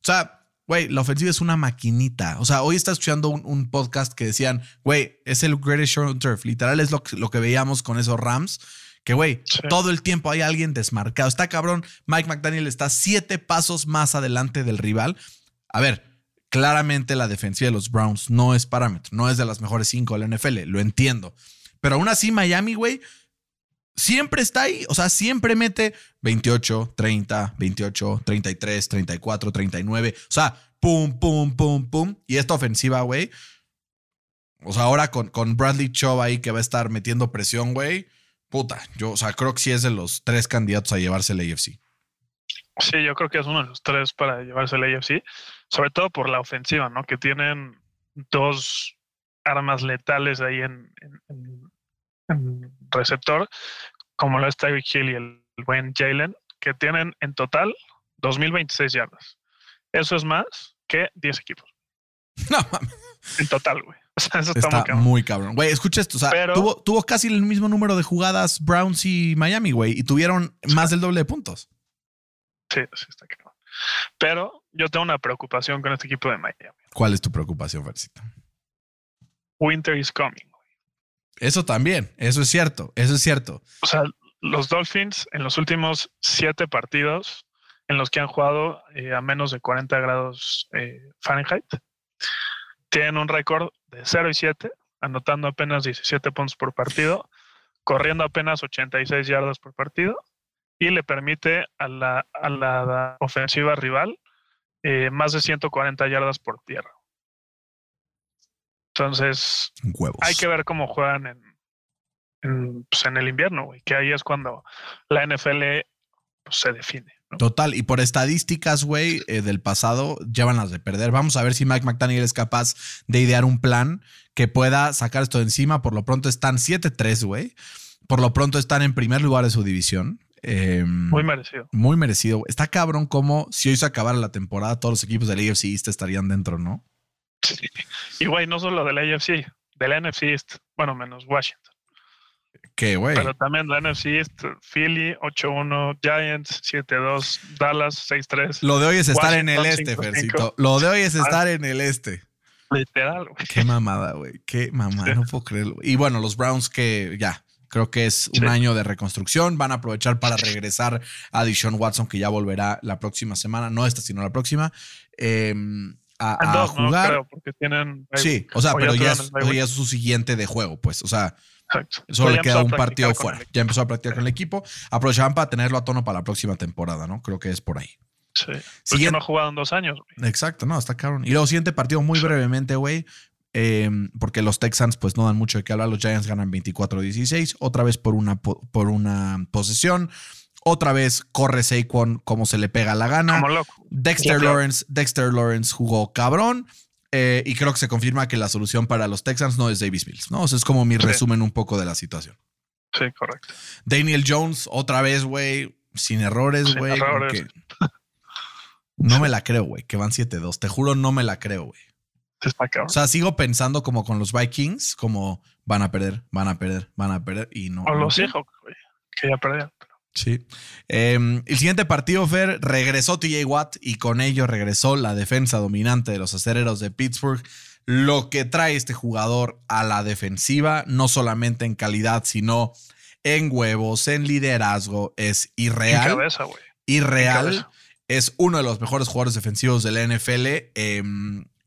O sea, güey, la ofensiva es una maquinita. O sea, hoy está escuchando un, podcast que decían, güey, es el greatest show on turf. Literal es lo, lo que veíamos con esos Rams. Que, güey, todo el tiempo hay alguien desmarcado. Está cabrón. Mike McDaniel está siete pasos más adelante del rival. A ver, claramente la defensiva de los Browns no es parámetro. No es de las mejores cinco de la NFL. Lo entiendo. Pero aún así, Miami, güey, siempre está ahí. O sea, siempre mete 28, 30, 28, 33, 34, 39. O sea, pum, pum, pum, pum. Y esta ofensiva, güey. O sea, ahora con, con Bradley Chubb ahí que va a estar metiendo presión, güey. Puta, yo, o sea, creo que sí es de los tres candidatos a llevarse el AFC. Sí, yo creo que es uno de los tres para llevarse el AFC, sobre todo por la ofensiva, ¿no? Que tienen dos armas letales ahí en, receptor, como lo es Tyreek Hill y el buen Jalen, que tienen en total 2026 yardas. Eso es más que 10 equipos. No mames. En total, güey. O sea, eso está, muy cabrón. Güey, escucha esto. O sea, tuvo, tuvo, casi el mismo número de jugadas Browns y Miami, güey, y tuvieron más del doble de puntos. Sí, sí, está claro. Pero yo tengo una preocupación con este equipo de Miami. ¿Cuál es tu preocupación, Fercito? Winter is coming. Eso también, eso es cierto, eso es cierto. O sea, los Dolphins en los últimos siete partidos en los que han jugado eh, a menos de 40 grados eh, Fahrenheit, tienen un récord de 0 y 7, anotando apenas 17 puntos por partido, corriendo apenas 86 yardas por partido y le permite a la, a la ofensiva rival eh, más de 140 yardas por tierra. Entonces, hay que ver cómo juegan en, en, pues, el invierno, güey, que ahí es cuando la NFL pues, se define. Total, y por estadísticas, güey, eh, del pasado, llevan las de perder. Vamos a ver si Mike McDaniel es capaz de idear un plan que pueda sacar esto de encima. Por lo pronto están 7-3, güey. Por lo pronto están en primer lugar de su división. Em, muy merecido. Muy merecido. Está cabrón como si hoy se acabara la temporada, todos los equipos del AFC East estarían dentro, ¿no? Sí. Y güey, no solo del AFC, del NFC East, bueno, menos Washington. ¿Qué, güey? Pero también la NFC East, Philly 8-1, Giants 7-2, Dallas 6-3. Lo de hoy es estar en el este, Fercito. Lo de hoy es estar en el este. Literal, güey. Qué mamada, güey. Qué mamada, no puedo creerlo. Y bueno, los Browns que ya, Creo que es un año de reconstrucción. Van a aprovechar para regresar a Dishon Watson, que ya volverá la próxima semana, no esta, sino la próxima, em, a, jugar. porque tienen. Sí, o sea, pero ya es, su siguiente de juego, pues. O sea, solo le queda un partido fuera. Ya empezó a practicar con el equipo. Aprovechaban para tenerlo a tono para la próxima temporada, ¿no? Creo que es por ahí. Sí. Porque no ha jugado en dos años. Exacto, no, está cabrón. Y luego, siguiente partido, muy brevemente, güey. Em, porque los Texans pues no dan mucho de qué hablar. Los Giants ganan 24-16, otra vez por una, por una posesión. Otra vez corre Saquon como se le pega la gana. Dexter Lawrence, Dexter Lawrence jugó cabrón. Eh, y creo que se confirma que la solución para los Texans no es Davis Mills, ¿no? O sea, es como mi resumen un poco de la situación. Sí, correcto. Daniel Jones, otra vez, güey, sin errores, güey. No me la creo, güey, que van 7-2. Te juro, no me la creo, güey. Está cabrón. O sea, sigo pensando como con los Vikings, como van a perder, van a perder, van a perder y no. o los. Seahawks, güey, que ya perdieron. Sí. Eh, el siguiente partido, Fer, regresó TJ Watt y con ello regresó la defensa dominante de los acereros de Pittsburgh. Lo que trae este jugador a la defensiva, no solamente en calidad, sino en huevos, en liderazgo, es En irreal. cabeza, güey. Irreal. cabeza. Es uno de los mejores jugadores defensivos de la NFL. eh,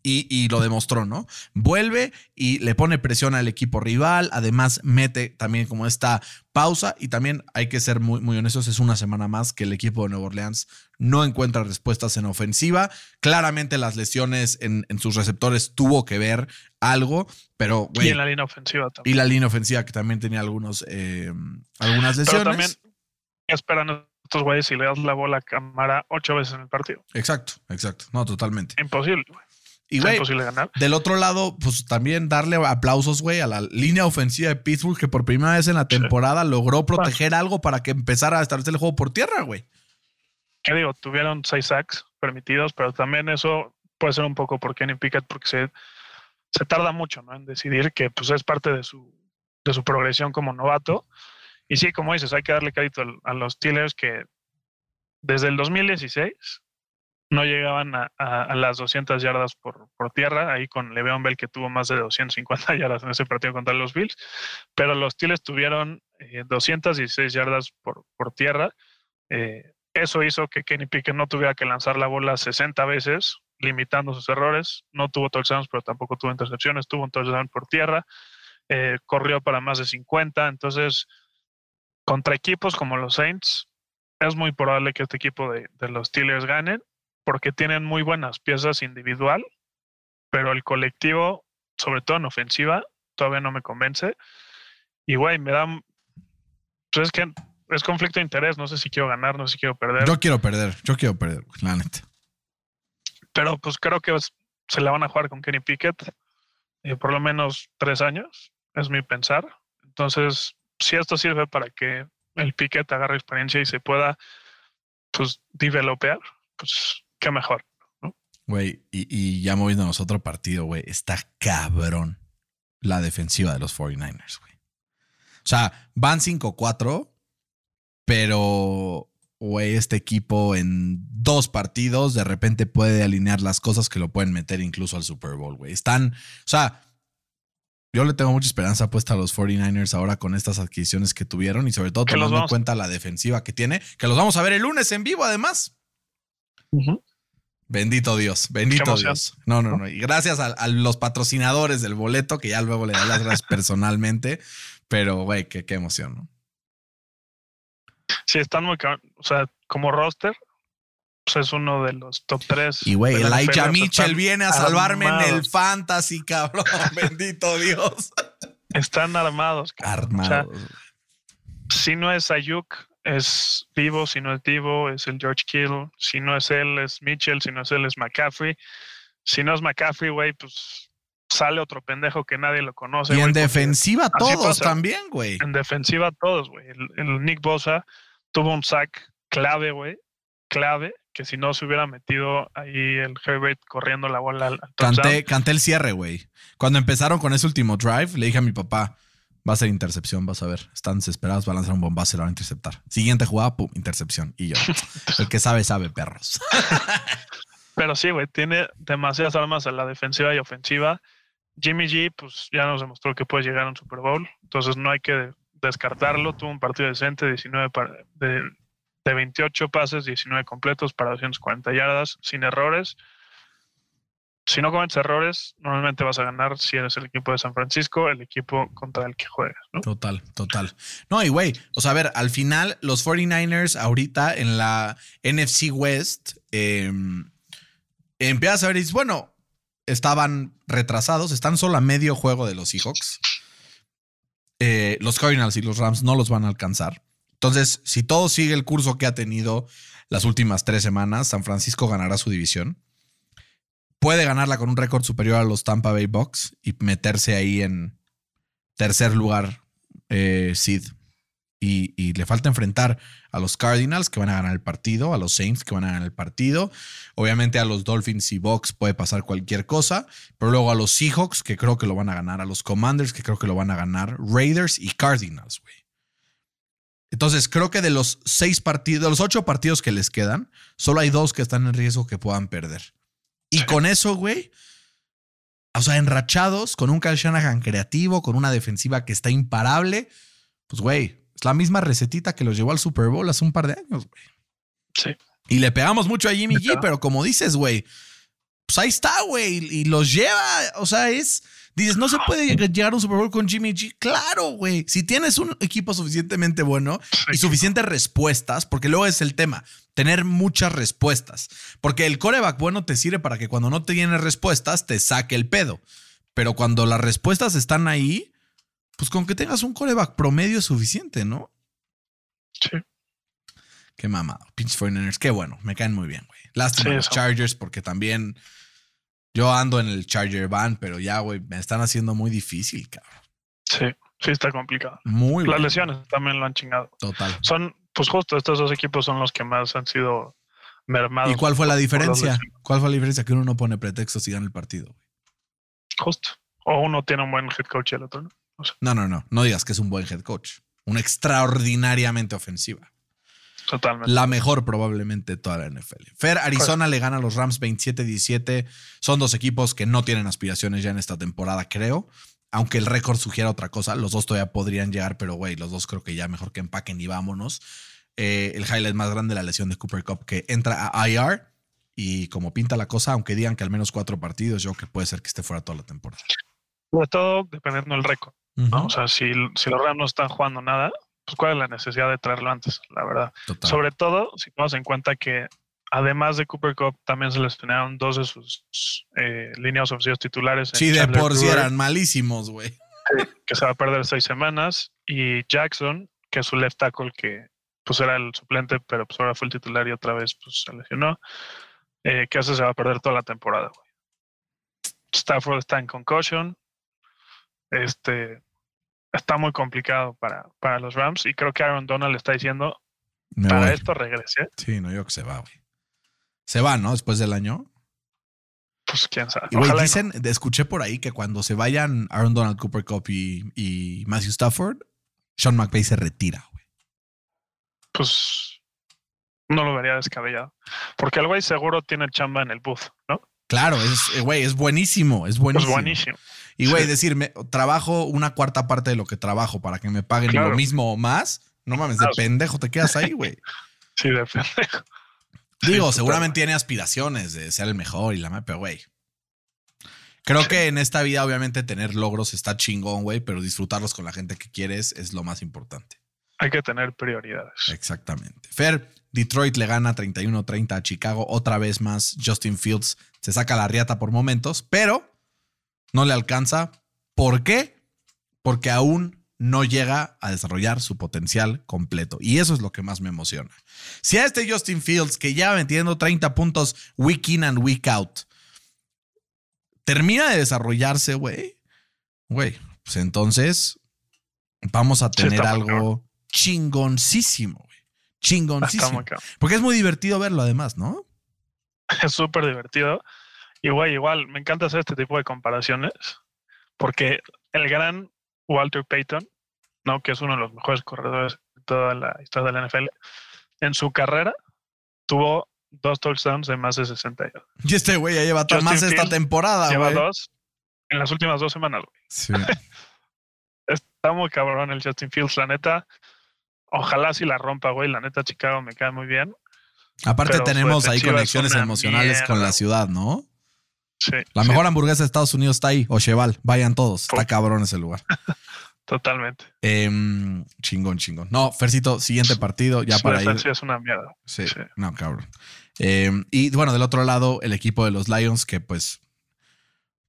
y, y lo demostró, ¿no? Vuelve y le pone presión al equipo rival. Además, mete también como esta pausa. Y también hay que ser muy, muy honestos: es una semana más que el equipo de Nueva Orleans no encuentra respuestas en ofensiva. Claramente, las lesiones en, en sus receptores tuvo que ver algo, pero, Y en la línea ofensiva también. Y la línea ofensiva que también tenía algunos, eh, algunas Pero lesiones. también, ¿qué esperan estos güeyes si le das la bola a cámara ocho veces en el partido? Exacto, exacto. No, totalmente. Imposible, güey. Y, güey, ganar. Del otro lado, pues también darle aplausos, güey, a la línea ofensiva de Pittsburgh que por primera vez en la temporada logró proteger algo para que empezara a establecer el juego por tierra, güey. ¿Qué digo? Tuvieron seis sacks permitidos, pero también eso puede ser un poco por Kenny Pickett porque se, se tarda mucho ¿no? en decidir que pues, es parte de su, de su progresión como novato. Y sí, como dices, hay que darle crédito a los Steelers que desde el 2016 no llegaban a, las 200 yardas por, por tierra, ahí con Le'Veon Bell que tuvo más de 250 yardas en ese partido contra los Bills, pero los Steelers tuvieron eh, 216 yardas por, por tierra. Eh, eso hizo que Kenny Pickett no tuviera que lanzar la bola 60 veces, limitando sus errores. No tuvo touchdowns, pero tampoco tuvo intercepciones. Tuvo un touchdown por tierra. eh, corrió para más de 50. Entonces, contra equipos como los Saints, es muy probable que este equipo de, de los Steelers ganen porque tienen muy buenas piezas individual, pero el colectivo, sobre todo en ofensiva, todavía no me convence. Y, güey, me da... Pues es que es conflicto de interés. No sé si quiero ganar, no sé si quiero perder. Yo quiero perder, yo quiero perder, la neta. pero pues creo que se la van a jugar con Kenny Pickett eh, por lo menos tres años, es mi pensar. Entonces, si esto sirve para que el Pickett agarre experiencia y se pueda, pues, developear, pues, qué mejor. Güey, y, y ya moviéndonos a otro partido, güey, está cabrón la defensiva de los 49ers, güey. O sea, van 5-4, pero, güey, este equipo en dos partidos de repente puede alinear las cosas que lo pueden meter incluso al Super Bowl, güey. Están, o sea, yo le tengo mucha esperanza puesta a los 49ers ahora con estas adquisiciones que tuvieron y sobre todo tomando en cuenta la defensiva que tiene, que los vamos a ver el lunes en vivo además. Bendito Dios, bendito. Dios. No, no, no. Y gracias a, a los patrocinadores del boleto, que ya luego le da las gracias personalmente. Pero, güey, qué, qué emoción, ¿no? Sí, están muy. O sea, como roster, pues es uno de los top tres. Y, güey, Elijah Mitchell viene a salvarme en el armados. fantasy, cabrón. bendito Dios. Están armados. cabrón. O sea, Armado. si no es Ayuk, es Divo, si no es Divo, es el George Kittle, si no es él, es Mitchell, si no es él, es McCaffrey. Si no es McCaffrey, güey, pues sale otro pendejo que nadie lo conoce. y en defensiva todos también, güey. En defensiva todos, güey. El, el Nick Bosa tuvo un sack clave, güey, clave, que si no se hubiera metido ahí el Herbert corriendo la bola al, al Canté, canté el cierre, güey. Cuando empezaron con ese último drive, le dije a mi papá, va a ser intercepción, vas a ver. Están desesperados, va a lanzar un bombazo y lo van a interceptar. Siguiente jugada, pum, intercepción. Y yo, el que sabe, sabe, perros. Pero sí, güey, tiene demasiadas armas a la defensiva y ofensiva. Jimmy G, pues ya nos demostró que puede llegar a un Super Bowl, entonces no hay que descartarlo. Tuvo un partido decente, 19 para- de, de 28 pases, 19 completos para 240 yardas, sin errores. Si no cometes errores, normalmente vas a ganar si eres el equipo de San Francisco, el equipo contra el que juegas, ¿no? Total, total. No, y güey, o sea, a ver, al final los 49ers ahorita en la NFC West eh, empiezas a ver y dices, bueno, estaban retrasados, están solo a medio juego de los Seahawks. Eh, los Cardinals y los Rams no los van a alcanzar. Entonces, si todo sigue el curso que ha tenido las últimas tres semanas, San Francisco ganará su división. Puede ganarla con un récord superior a los Tampa Bay Bucks y meterse ahí en tercer lugar eh, Sid. Y, y, le falta enfrentar a los Cardinals que van a ganar el partido, a los Saints que van a ganar el partido. Obviamente a los Dolphins y Bucks puede pasar cualquier cosa, pero luego a los Seahawks que creo que lo van a ganar, a los Commanders que creo que lo van a ganar, Raiders y Cardinals, güey. Entonces creo que de los seis partidos, de los ocho partidos que les quedan, solo hay dos que están en riesgo que puedan perder. Y con eso, güey, o sea, enrachados, con un Kyle Shanahan creativo, con una defensiva que está imparable, pues, güey, es la misma recetita que los llevó al Super Bowl hace un par de años, güey. Sí. Y le pegamos mucho a Jimmy G, pero como dices, güey, pues ahí está, güey, y los lleva, o sea, es... Dices, no se puede llegar a un Super Bowl con Jimmy G. Claro, güey. Si tienes un equipo suficientemente bueno y suficientes respuestas, porque luego es el tema, tener muchas respuestas. Porque el coreback bueno te sirve para que cuando no te tienes respuestas te saque el pedo. Pero cuando las respuestas están ahí, pues con que tengas un coreback promedio es suficiente, ¿no? Sí. Qué mamado. Pinch 49ers. Qué bueno. Me caen muy bien, güey. Lástima sí, los Chargers porque también yo ando en el Charger van, pero ya, güey, me están haciendo muy difícil, cabrón. Sí, sí está complicado. Muy Las bien. lesiones también lo han chingado. Total. Son, pues justo estos dos equipos son los que más han sido mermados. ¿Y cuál fue la diferencia? ¿Cuál fue la diferencia? Que uno no pone pretextos y gana el partido. güey. Justo. O uno tiene un buen head coach y el otro no. O sea, No, no, no. No digas que es un buen head coach. Una extraordinariamente ofensiva. Totalmente. La mejor probablemente de toda la NFL. Fer, Arizona le gana a los Rams 27-17. Son dos equipos que no tienen aspiraciones ya en esta temporada, creo. Aunque el récord sugiera otra cosa, los dos todavía podrían llegar, pero güey, los dos creo que ya mejor que empaquen y vámonos. Eh, el highlight más grande, la lesión de Cooper Cup, que entra a IR y como pinta la cosa, aunque digan que al menos cuatro partidos, yo creo que puede ser que esté fuera toda la temporada. Sobre todo dependiendo del récord. ¿no? O sea, si, si los Rams no están jugando nada, pues cuál es la necesidad de traerlo antes, la verdad. Total. Sobre todo si tomamos en cuenta que además de Cooper Cup también se lesionaron dos de sus eh, líneas ofensivas titulares. en Sí, de por sí eran malísimos, güey. que se va a perder seis semanas, y Jackson, que es su left tackle, que pues era el suplente, pero pues ahora fue el titular y otra vez pues se lesionó, eh, que ese se va a perder toda la temporada. güey. Stafford está en concussion, este está muy complicado para, para los Rams y creo que Aaron Donald está diciendo Me para voy. esto regrese, Sí, no, yo creo que se va, güey. Se va, ¿no? Después del año. pues quién sabe. Y no. dicen, escuché por ahí que cuando se vayan Aaron Donald, Cooper Cup y, y Matthew Stafford, Sean McVay se retira, güey. pues no lo vería descabellado, porque el güey seguro tiene chamba en el booth, ¿no? Claro, es, eh, güey, es buenísimo, es buenísimo. buenísimo. Y güey, decirme, trabajo una cuarta parte de lo que trabajo para que me paguen Claro. lo mismo o más. No mames, de pendejo te quedas ahí, güey. Sí, de pendejo. Digo, Sí, seguramente tiene aspiraciones de ser el mejor y la madre, pero güey. Creo que en esta vida, obviamente, tener logros está chingón, güey, pero disfrutarlos con la gente que quieres es lo más importante. Hay que tener prioridades. Exactamente. Fer, Detroit le gana 31-30 a Chicago. Otra vez más, Justin Fields se saca la riata por momentos, pero no le alcanza. ¿Por qué? Porque aún no llega a desarrollar su potencial completo. Y eso es lo que más me emociona. Si a este Justin Fields, que ya metiendo 30 puntos week in and week out, termina de desarrollarse, güey, güey, pues entonces vamos a tener algo chingoncísimo, güey. Chingoncísimo. Porque es muy divertido verlo además, ¿no? Es súper divertido. Y güey, igual, me encanta hacer este tipo de comparaciones porque el gran Walter Payton, ¿no? que es uno de los mejores corredores de toda la historia de la NFL, en su carrera tuvo dos touchdowns de más de 60 yardas. Y este güey ya lleva Justin más esta temporada, Lleva dos en las últimas dos semanas. güey. Sí. Está muy cabrón el Justin Fields, la neta. Ojalá si la rompa, güey. La neta, Chicago me cae muy bien. Aparte su tenemos ahí conexiones emocionales con la ciudad, ¿no? Sí. La sí, mejor hamburguesa de Estados Unidos está ahí, o Cheval. Vayan todos. Está cabrón ese lugar. Totalmente. Em, chingón, chingón. No, Fercito, siguiente partido, ya para ir. es una mierda. Sí, Sí. no, cabrón. Em, y bueno, del otro lado, el equipo de los Lions, que pues,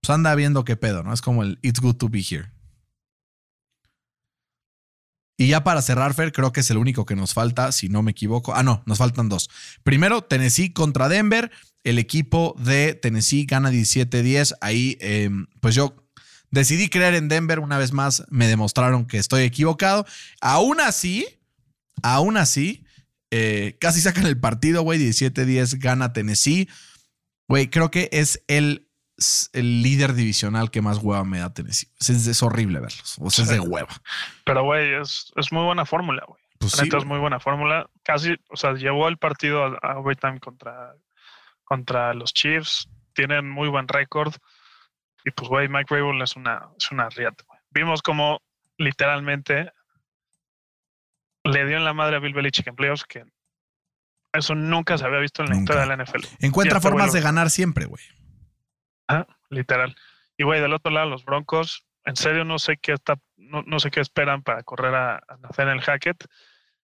pues anda viendo qué pedo, ¿no? Es como el It's good to be here. Y ya para cerrar, Fer, creo que es el único que nos falta, si no me equivoco. Ah, no, nos faltan dos. Primero, Tennessee contra Denver. El equipo de Tennessee gana 17-10. Ahí, em, pues yo decidí creer en Denver. Una vez más, me demostraron que estoy equivocado. Aún así, Aún así, eh, casi sacan el partido, güey. 17-10 gana Tennessee. Güey, creo que es el, el líder divisional que más hueva me da Tennessee. Es, es horrible verlos. O sea, es de hueva. Pero, güey, es, es muy buena fórmula, güey. Pues sí, es muy buena fórmula. Casi, o sea, llevó el partido a, a overtime contra, contra los Chiefs. Tienen muy buen récord. Y pues, güey, Mike Rabel es una, es una riata, güey. Vimos como literalmente le dio en la madre a Bill Belichick en playoffs que eso nunca se había visto en la Nunca. historia de la NFL. Encuentra este formas de ganar siempre, güey. Ajá, literal. Y güey, del otro lado, los Broncos, en serio no sé qué está, no, no sé qué esperan para correr a, a Nathaniel Hackett.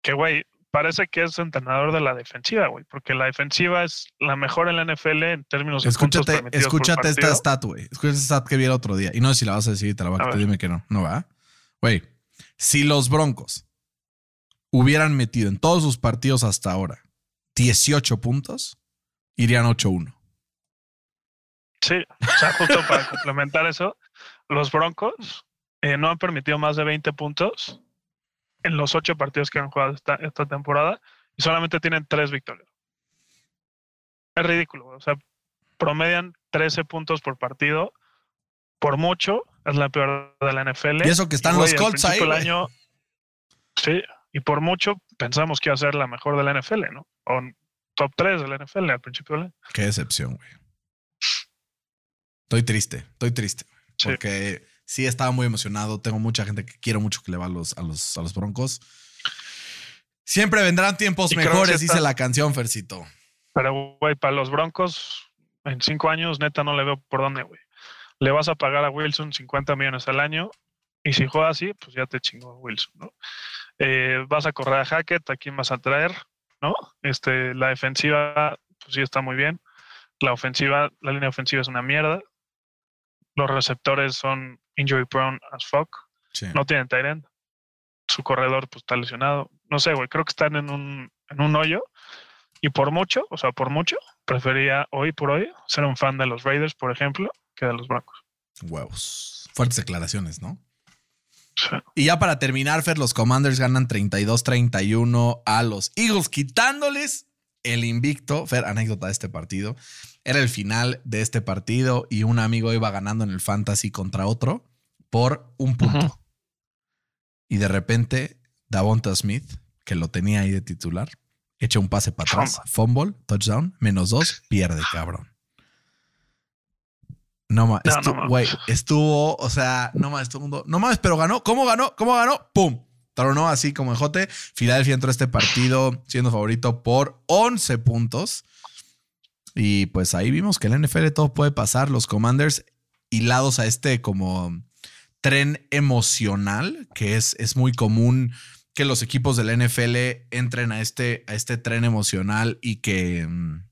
Que güey, parece que es entrenador de la defensiva, güey, porque la defensiva es la mejor en la NFL en términos de puntos Escúchate, escúchate esta stat, güey. Escúchate esta stat que vi el otro día. Y no sé si la vas a decir, te la a A dime que no. No va. Güey, si los Broncos hubieran metido en todos sus partidos hasta ahora 18 puntos, irían 8-1. Sí, o sea, justo para complementar eso, los Broncos eh, no han permitido más de 20 puntos en los ocho partidos que han jugado esta, esta temporada y solamente tienen tres victorias. Es ridículo, o sea, promedian 13 puntos por partido, por mucho, es la peor de la NFL. Y eso que están los al Colts ahí, del año, sí, y por mucho pensamos que iba a ser la mejor de la NFL, ¿no? O top 3 de la NFL al principio del año. Qué decepción, güey. Estoy triste, estoy triste. Sí. Porque sí estaba muy emocionado. Tengo mucha gente que quiero mucho que le va a los, a los, a los Broncos. Siempre vendrán tiempos Y mejores, está- dice la canción, Fercito. Pero, güey, para los Broncos, en cinco años, neta, no le veo por dónde, güey. Le vas a pagar a Wilson 50 millones al año y si juega así, pues ya te chingó Wilson, ¿no? Eh, vas a correr a Hackett, ¿a quién vas a traer? ¿No? Este, la defensiva, pues sí está muy bien. La ofensiva, la línea ofensiva es una mierda. Los receptores son injury prone as fuck. Sí. No tienen tight end. Su corredor, pues está lesionado. No sé, güey, creo que están en un, en un hoyo. Y por mucho, o sea, por mucho, prefería hoy por hoy ser un fan de los Raiders, por ejemplo, que de los Broncos. Huevos. Fuertes declaraciones, ¿no? Sí. Y ya para terminar, Fer, los Commanders ganan 32-31 a los Eagles, quitándoles el invicto. Fer, anécdota de este partido. Era el final de este partido y un amigo iba ganando en el fantasy contra otro por un punto. Y de repente, Davonta Smith, que lo tenía ahí de titular, echa un pase para atrás. Fumble, touchdown, menos dos, pierde, cabrón. No mames, No, estu- estuvo, o sea, no mames, todo el mundo, no mames, pero ganó, ¿cómo ganó? ¿Cómo ganó? ¡Pum! Tronó así como en jote. Filadelfia entró a este partido siendo favorito por 11 puntos. Y pues ahí vimos que en la NFL todo puede pasar. Los Commanders hilados a este como tren emocional, que es, es muy común que los equipos de la NFL entren a este, a este tren emocional y que, mm,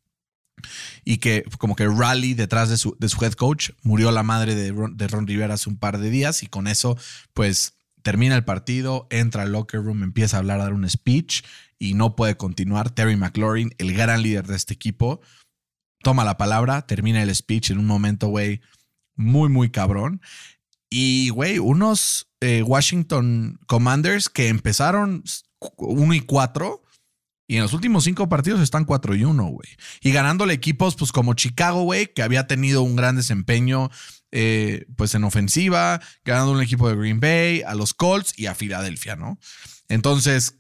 y que como que rally detrás de su, de su head coach. Murió la madre de Ron, de Ron Rivera hace un par de días y con eso pues termina el partido, entra al locker room, empieza a hablar, a dar un speech y no puede continuar. Terry McLaurin, el gran líder de este equipo, toma la palabra, termina el speech en un momento, güey, muy, muy cabrón. Y, güey, unos eh, Washington Commanders que empezaron 1 y 4 y en los últimos cinco partidos están 4 y 1, güey. Y ganándole equipos, pues como Chicago, güey, que había tenido un gran desempeño, eh, pues en ofensiva, ganando un equipo de Green Bay, a los Colts y a Filadelfia, ¿no? Entonces,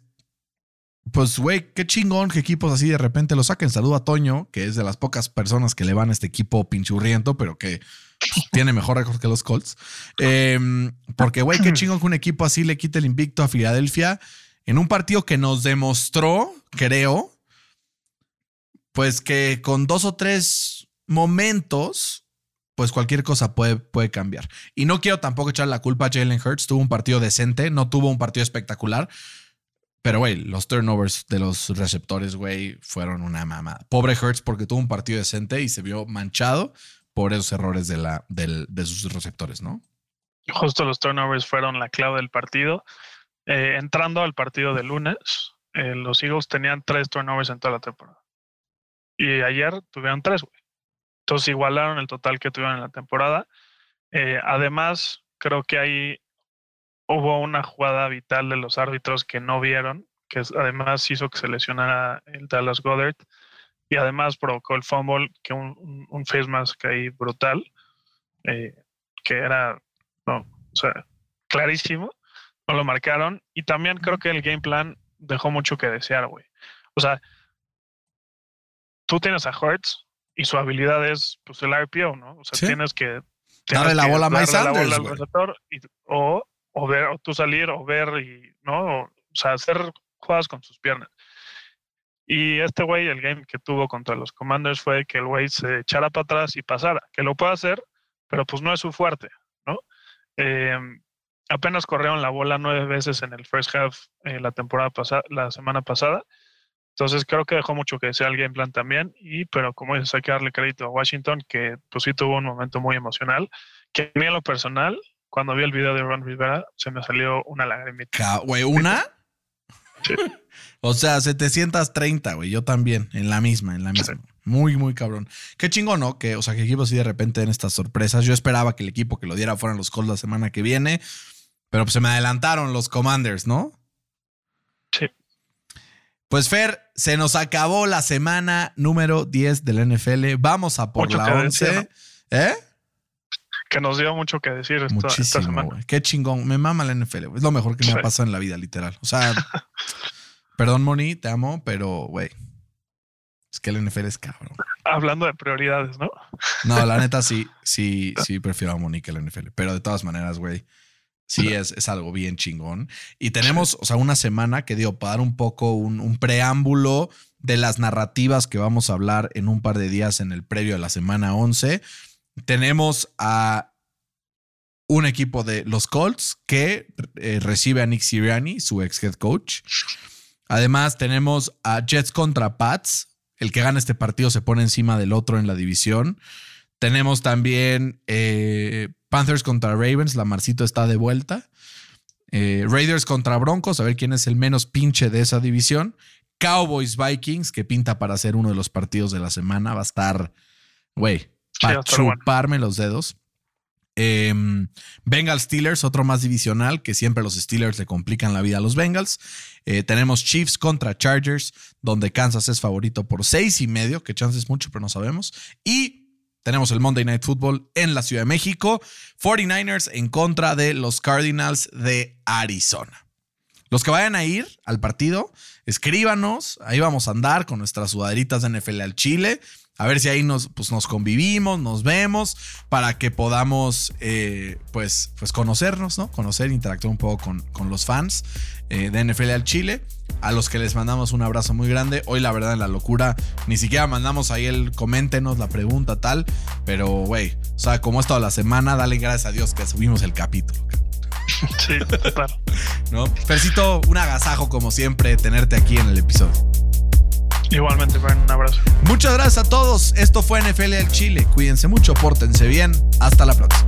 pues, güey, qué chingón que equipos así de repente lo saquen. Saludo a Toño, que es de las pocas personas que le van a este equipo pinchurriento, pero que pues, tiene mejor récord que los Colts. Eh, porque, güey, qué chingón que un equipo así le quite el invicto a Filadelfia en un partido que nos demostró, creo, pues que con dos o tres momentos, pues cualquier cosa puede, puede cambiar. Y no quiero tampoco echar la culpa a Jalen Hurts. Tuvo un partido decente, no tuvo un partido espectacular. Pero, güey, los turnovers de los receptores, güey, fueron una mamada. Pobre Hurts porque tuvo un partido decente y se vio manchado por esos errores de, la, de sus receptores, ¿no? Justo los turnovers fueron la clave del partido. Eh, entrando al partido de lunes, eh, los Eagles tenían tres turnovers en toda la temporada. Y ayer tuvieron tres, güey. Entonces igualaron el total que tuvieron en la temporada. Eh, además, creo que ahí hubo una jugada vital de los árbitros que no vieron, que además hizo que se lesionara el Dallas Goddard y además provocó el fumble, que un, face mask ahí brutal, eh, que era, no, o sea, clarísimo, no lo marcaron y también creo que el game plan dejó mucho que desear, güey. O sea, tú tienes a Hurts y su habilidad es pues el RPO, ¿no? O sea, tienes que darle la bola a Mike Sanders, o, o ver, o tú salir, o ver y, ¿no? O, sea, hacer jugadas con sus piernas. Y este güey, el game que tuvo contra los Commanders fue que el güey se echara para atrás y pasara, que lo puede hacer, pero pues no es su fuerte, ¿no? Eh, apenas corrieron la bola nueve veces en el first half eh, la temporada pasada, la semana pasada. Entonces creo que dejó mucho que desear el game plan también. Y, pero como dices, hay que darle crédito a Washington, que pues sí tuvo un momento muy emocional. Que a mí en lo personal, cuando vi el video de Ron Rivera, se me salió una lagrimita. Güey, ¿una? Sí. o sea, 730, güey. Yo también, en la misma, en la misma. Muy, muy cabrón. Qué chingón, ¿no? Que, o sea, que equipos así de repente en estas sorpresas. Yo esperaba que el equipo que lo diera fueran los Colts la semana que viene. Pero pues se me adelantaron los Commanders, ¿no? Sí. Pues Fer, se nos acabó la semana número 10 del NFL. Vamos a por la 11. ¿Eh? Que nos dio mucho que decir esta, Muchísimo, semana. Qué chingón. Me mama la NFL. Es lo mejor que me ha pasado en la vida, literal. O sea, perdón, Moni, te amo, pero, güey. Es que el NFL es cabrón. Hablando de prioridades, ¿no? No, la neta sí, sí, sí prefiero a Moni que el NFL. Pero de todas maneras, güey Sí, es, es, algo bien chingón. Y tenemos, o sea, una semana que dio para dar un poco un, preámbulo de las narrativas que vamos a hablar en un par de días en el previo a la semana 11. Tenemos a un equipo de los Colts que eh, recibe a Nick Sirianni, su ex head coach. Además, tenemos a Jets contra Pats. El que gana este partido se pone encima del otro en la división. Tenemos también eh, Panthers contra Ravens, la Marcito está de vuelta. Eh, Raiders contra Broncos, a ver quién es el menos pinche de esa división. Cowboys Vikings, que pinta para ser uno de los partidos de la semana. Va a estar, güey, para chuparme los dedos. Em, Bengals Steelers, otro más divisional, que siempre los Steelers le complican la vida a los Bengals. Eh, tenemos Chiefs contra Chargers, donde Kansas es favorito por seis y medio, que chance es mucho, pero no sabemos. Y tenemos el Monday Night Football en la Ciudad de México. 49ers en contra de los Cardinals de Arizona. Los que vayan a ir al partido, escríbanos. Ahí vamos a andar con nuestras sudaderitas de NFL al Chile. A ver si ahí nos, pues nos convivimos, nos vemos, para que podamos eh, pues, pues conocernos, ¿no? Conocer, interactuar un poco con, con los fans eh, de NFL al Chile, a los que les mandamos un abrazo muy grande. Hoy la verdad en la locura, ni siquiera mandamos ahí el coméntenos la pregunta tal, pero güey, o sea, como es toda la semana, dale gracias a Dios que subimos el capítulo. Sí, claro. ¿No? Un agasajo como siempre tenerte aquí en el episodio. Igualmente, un abrazo. Muchas gracias a todos. Esto fue NFL del Chile. Cuídense mucho, pórtense bien. Hasta la próxima.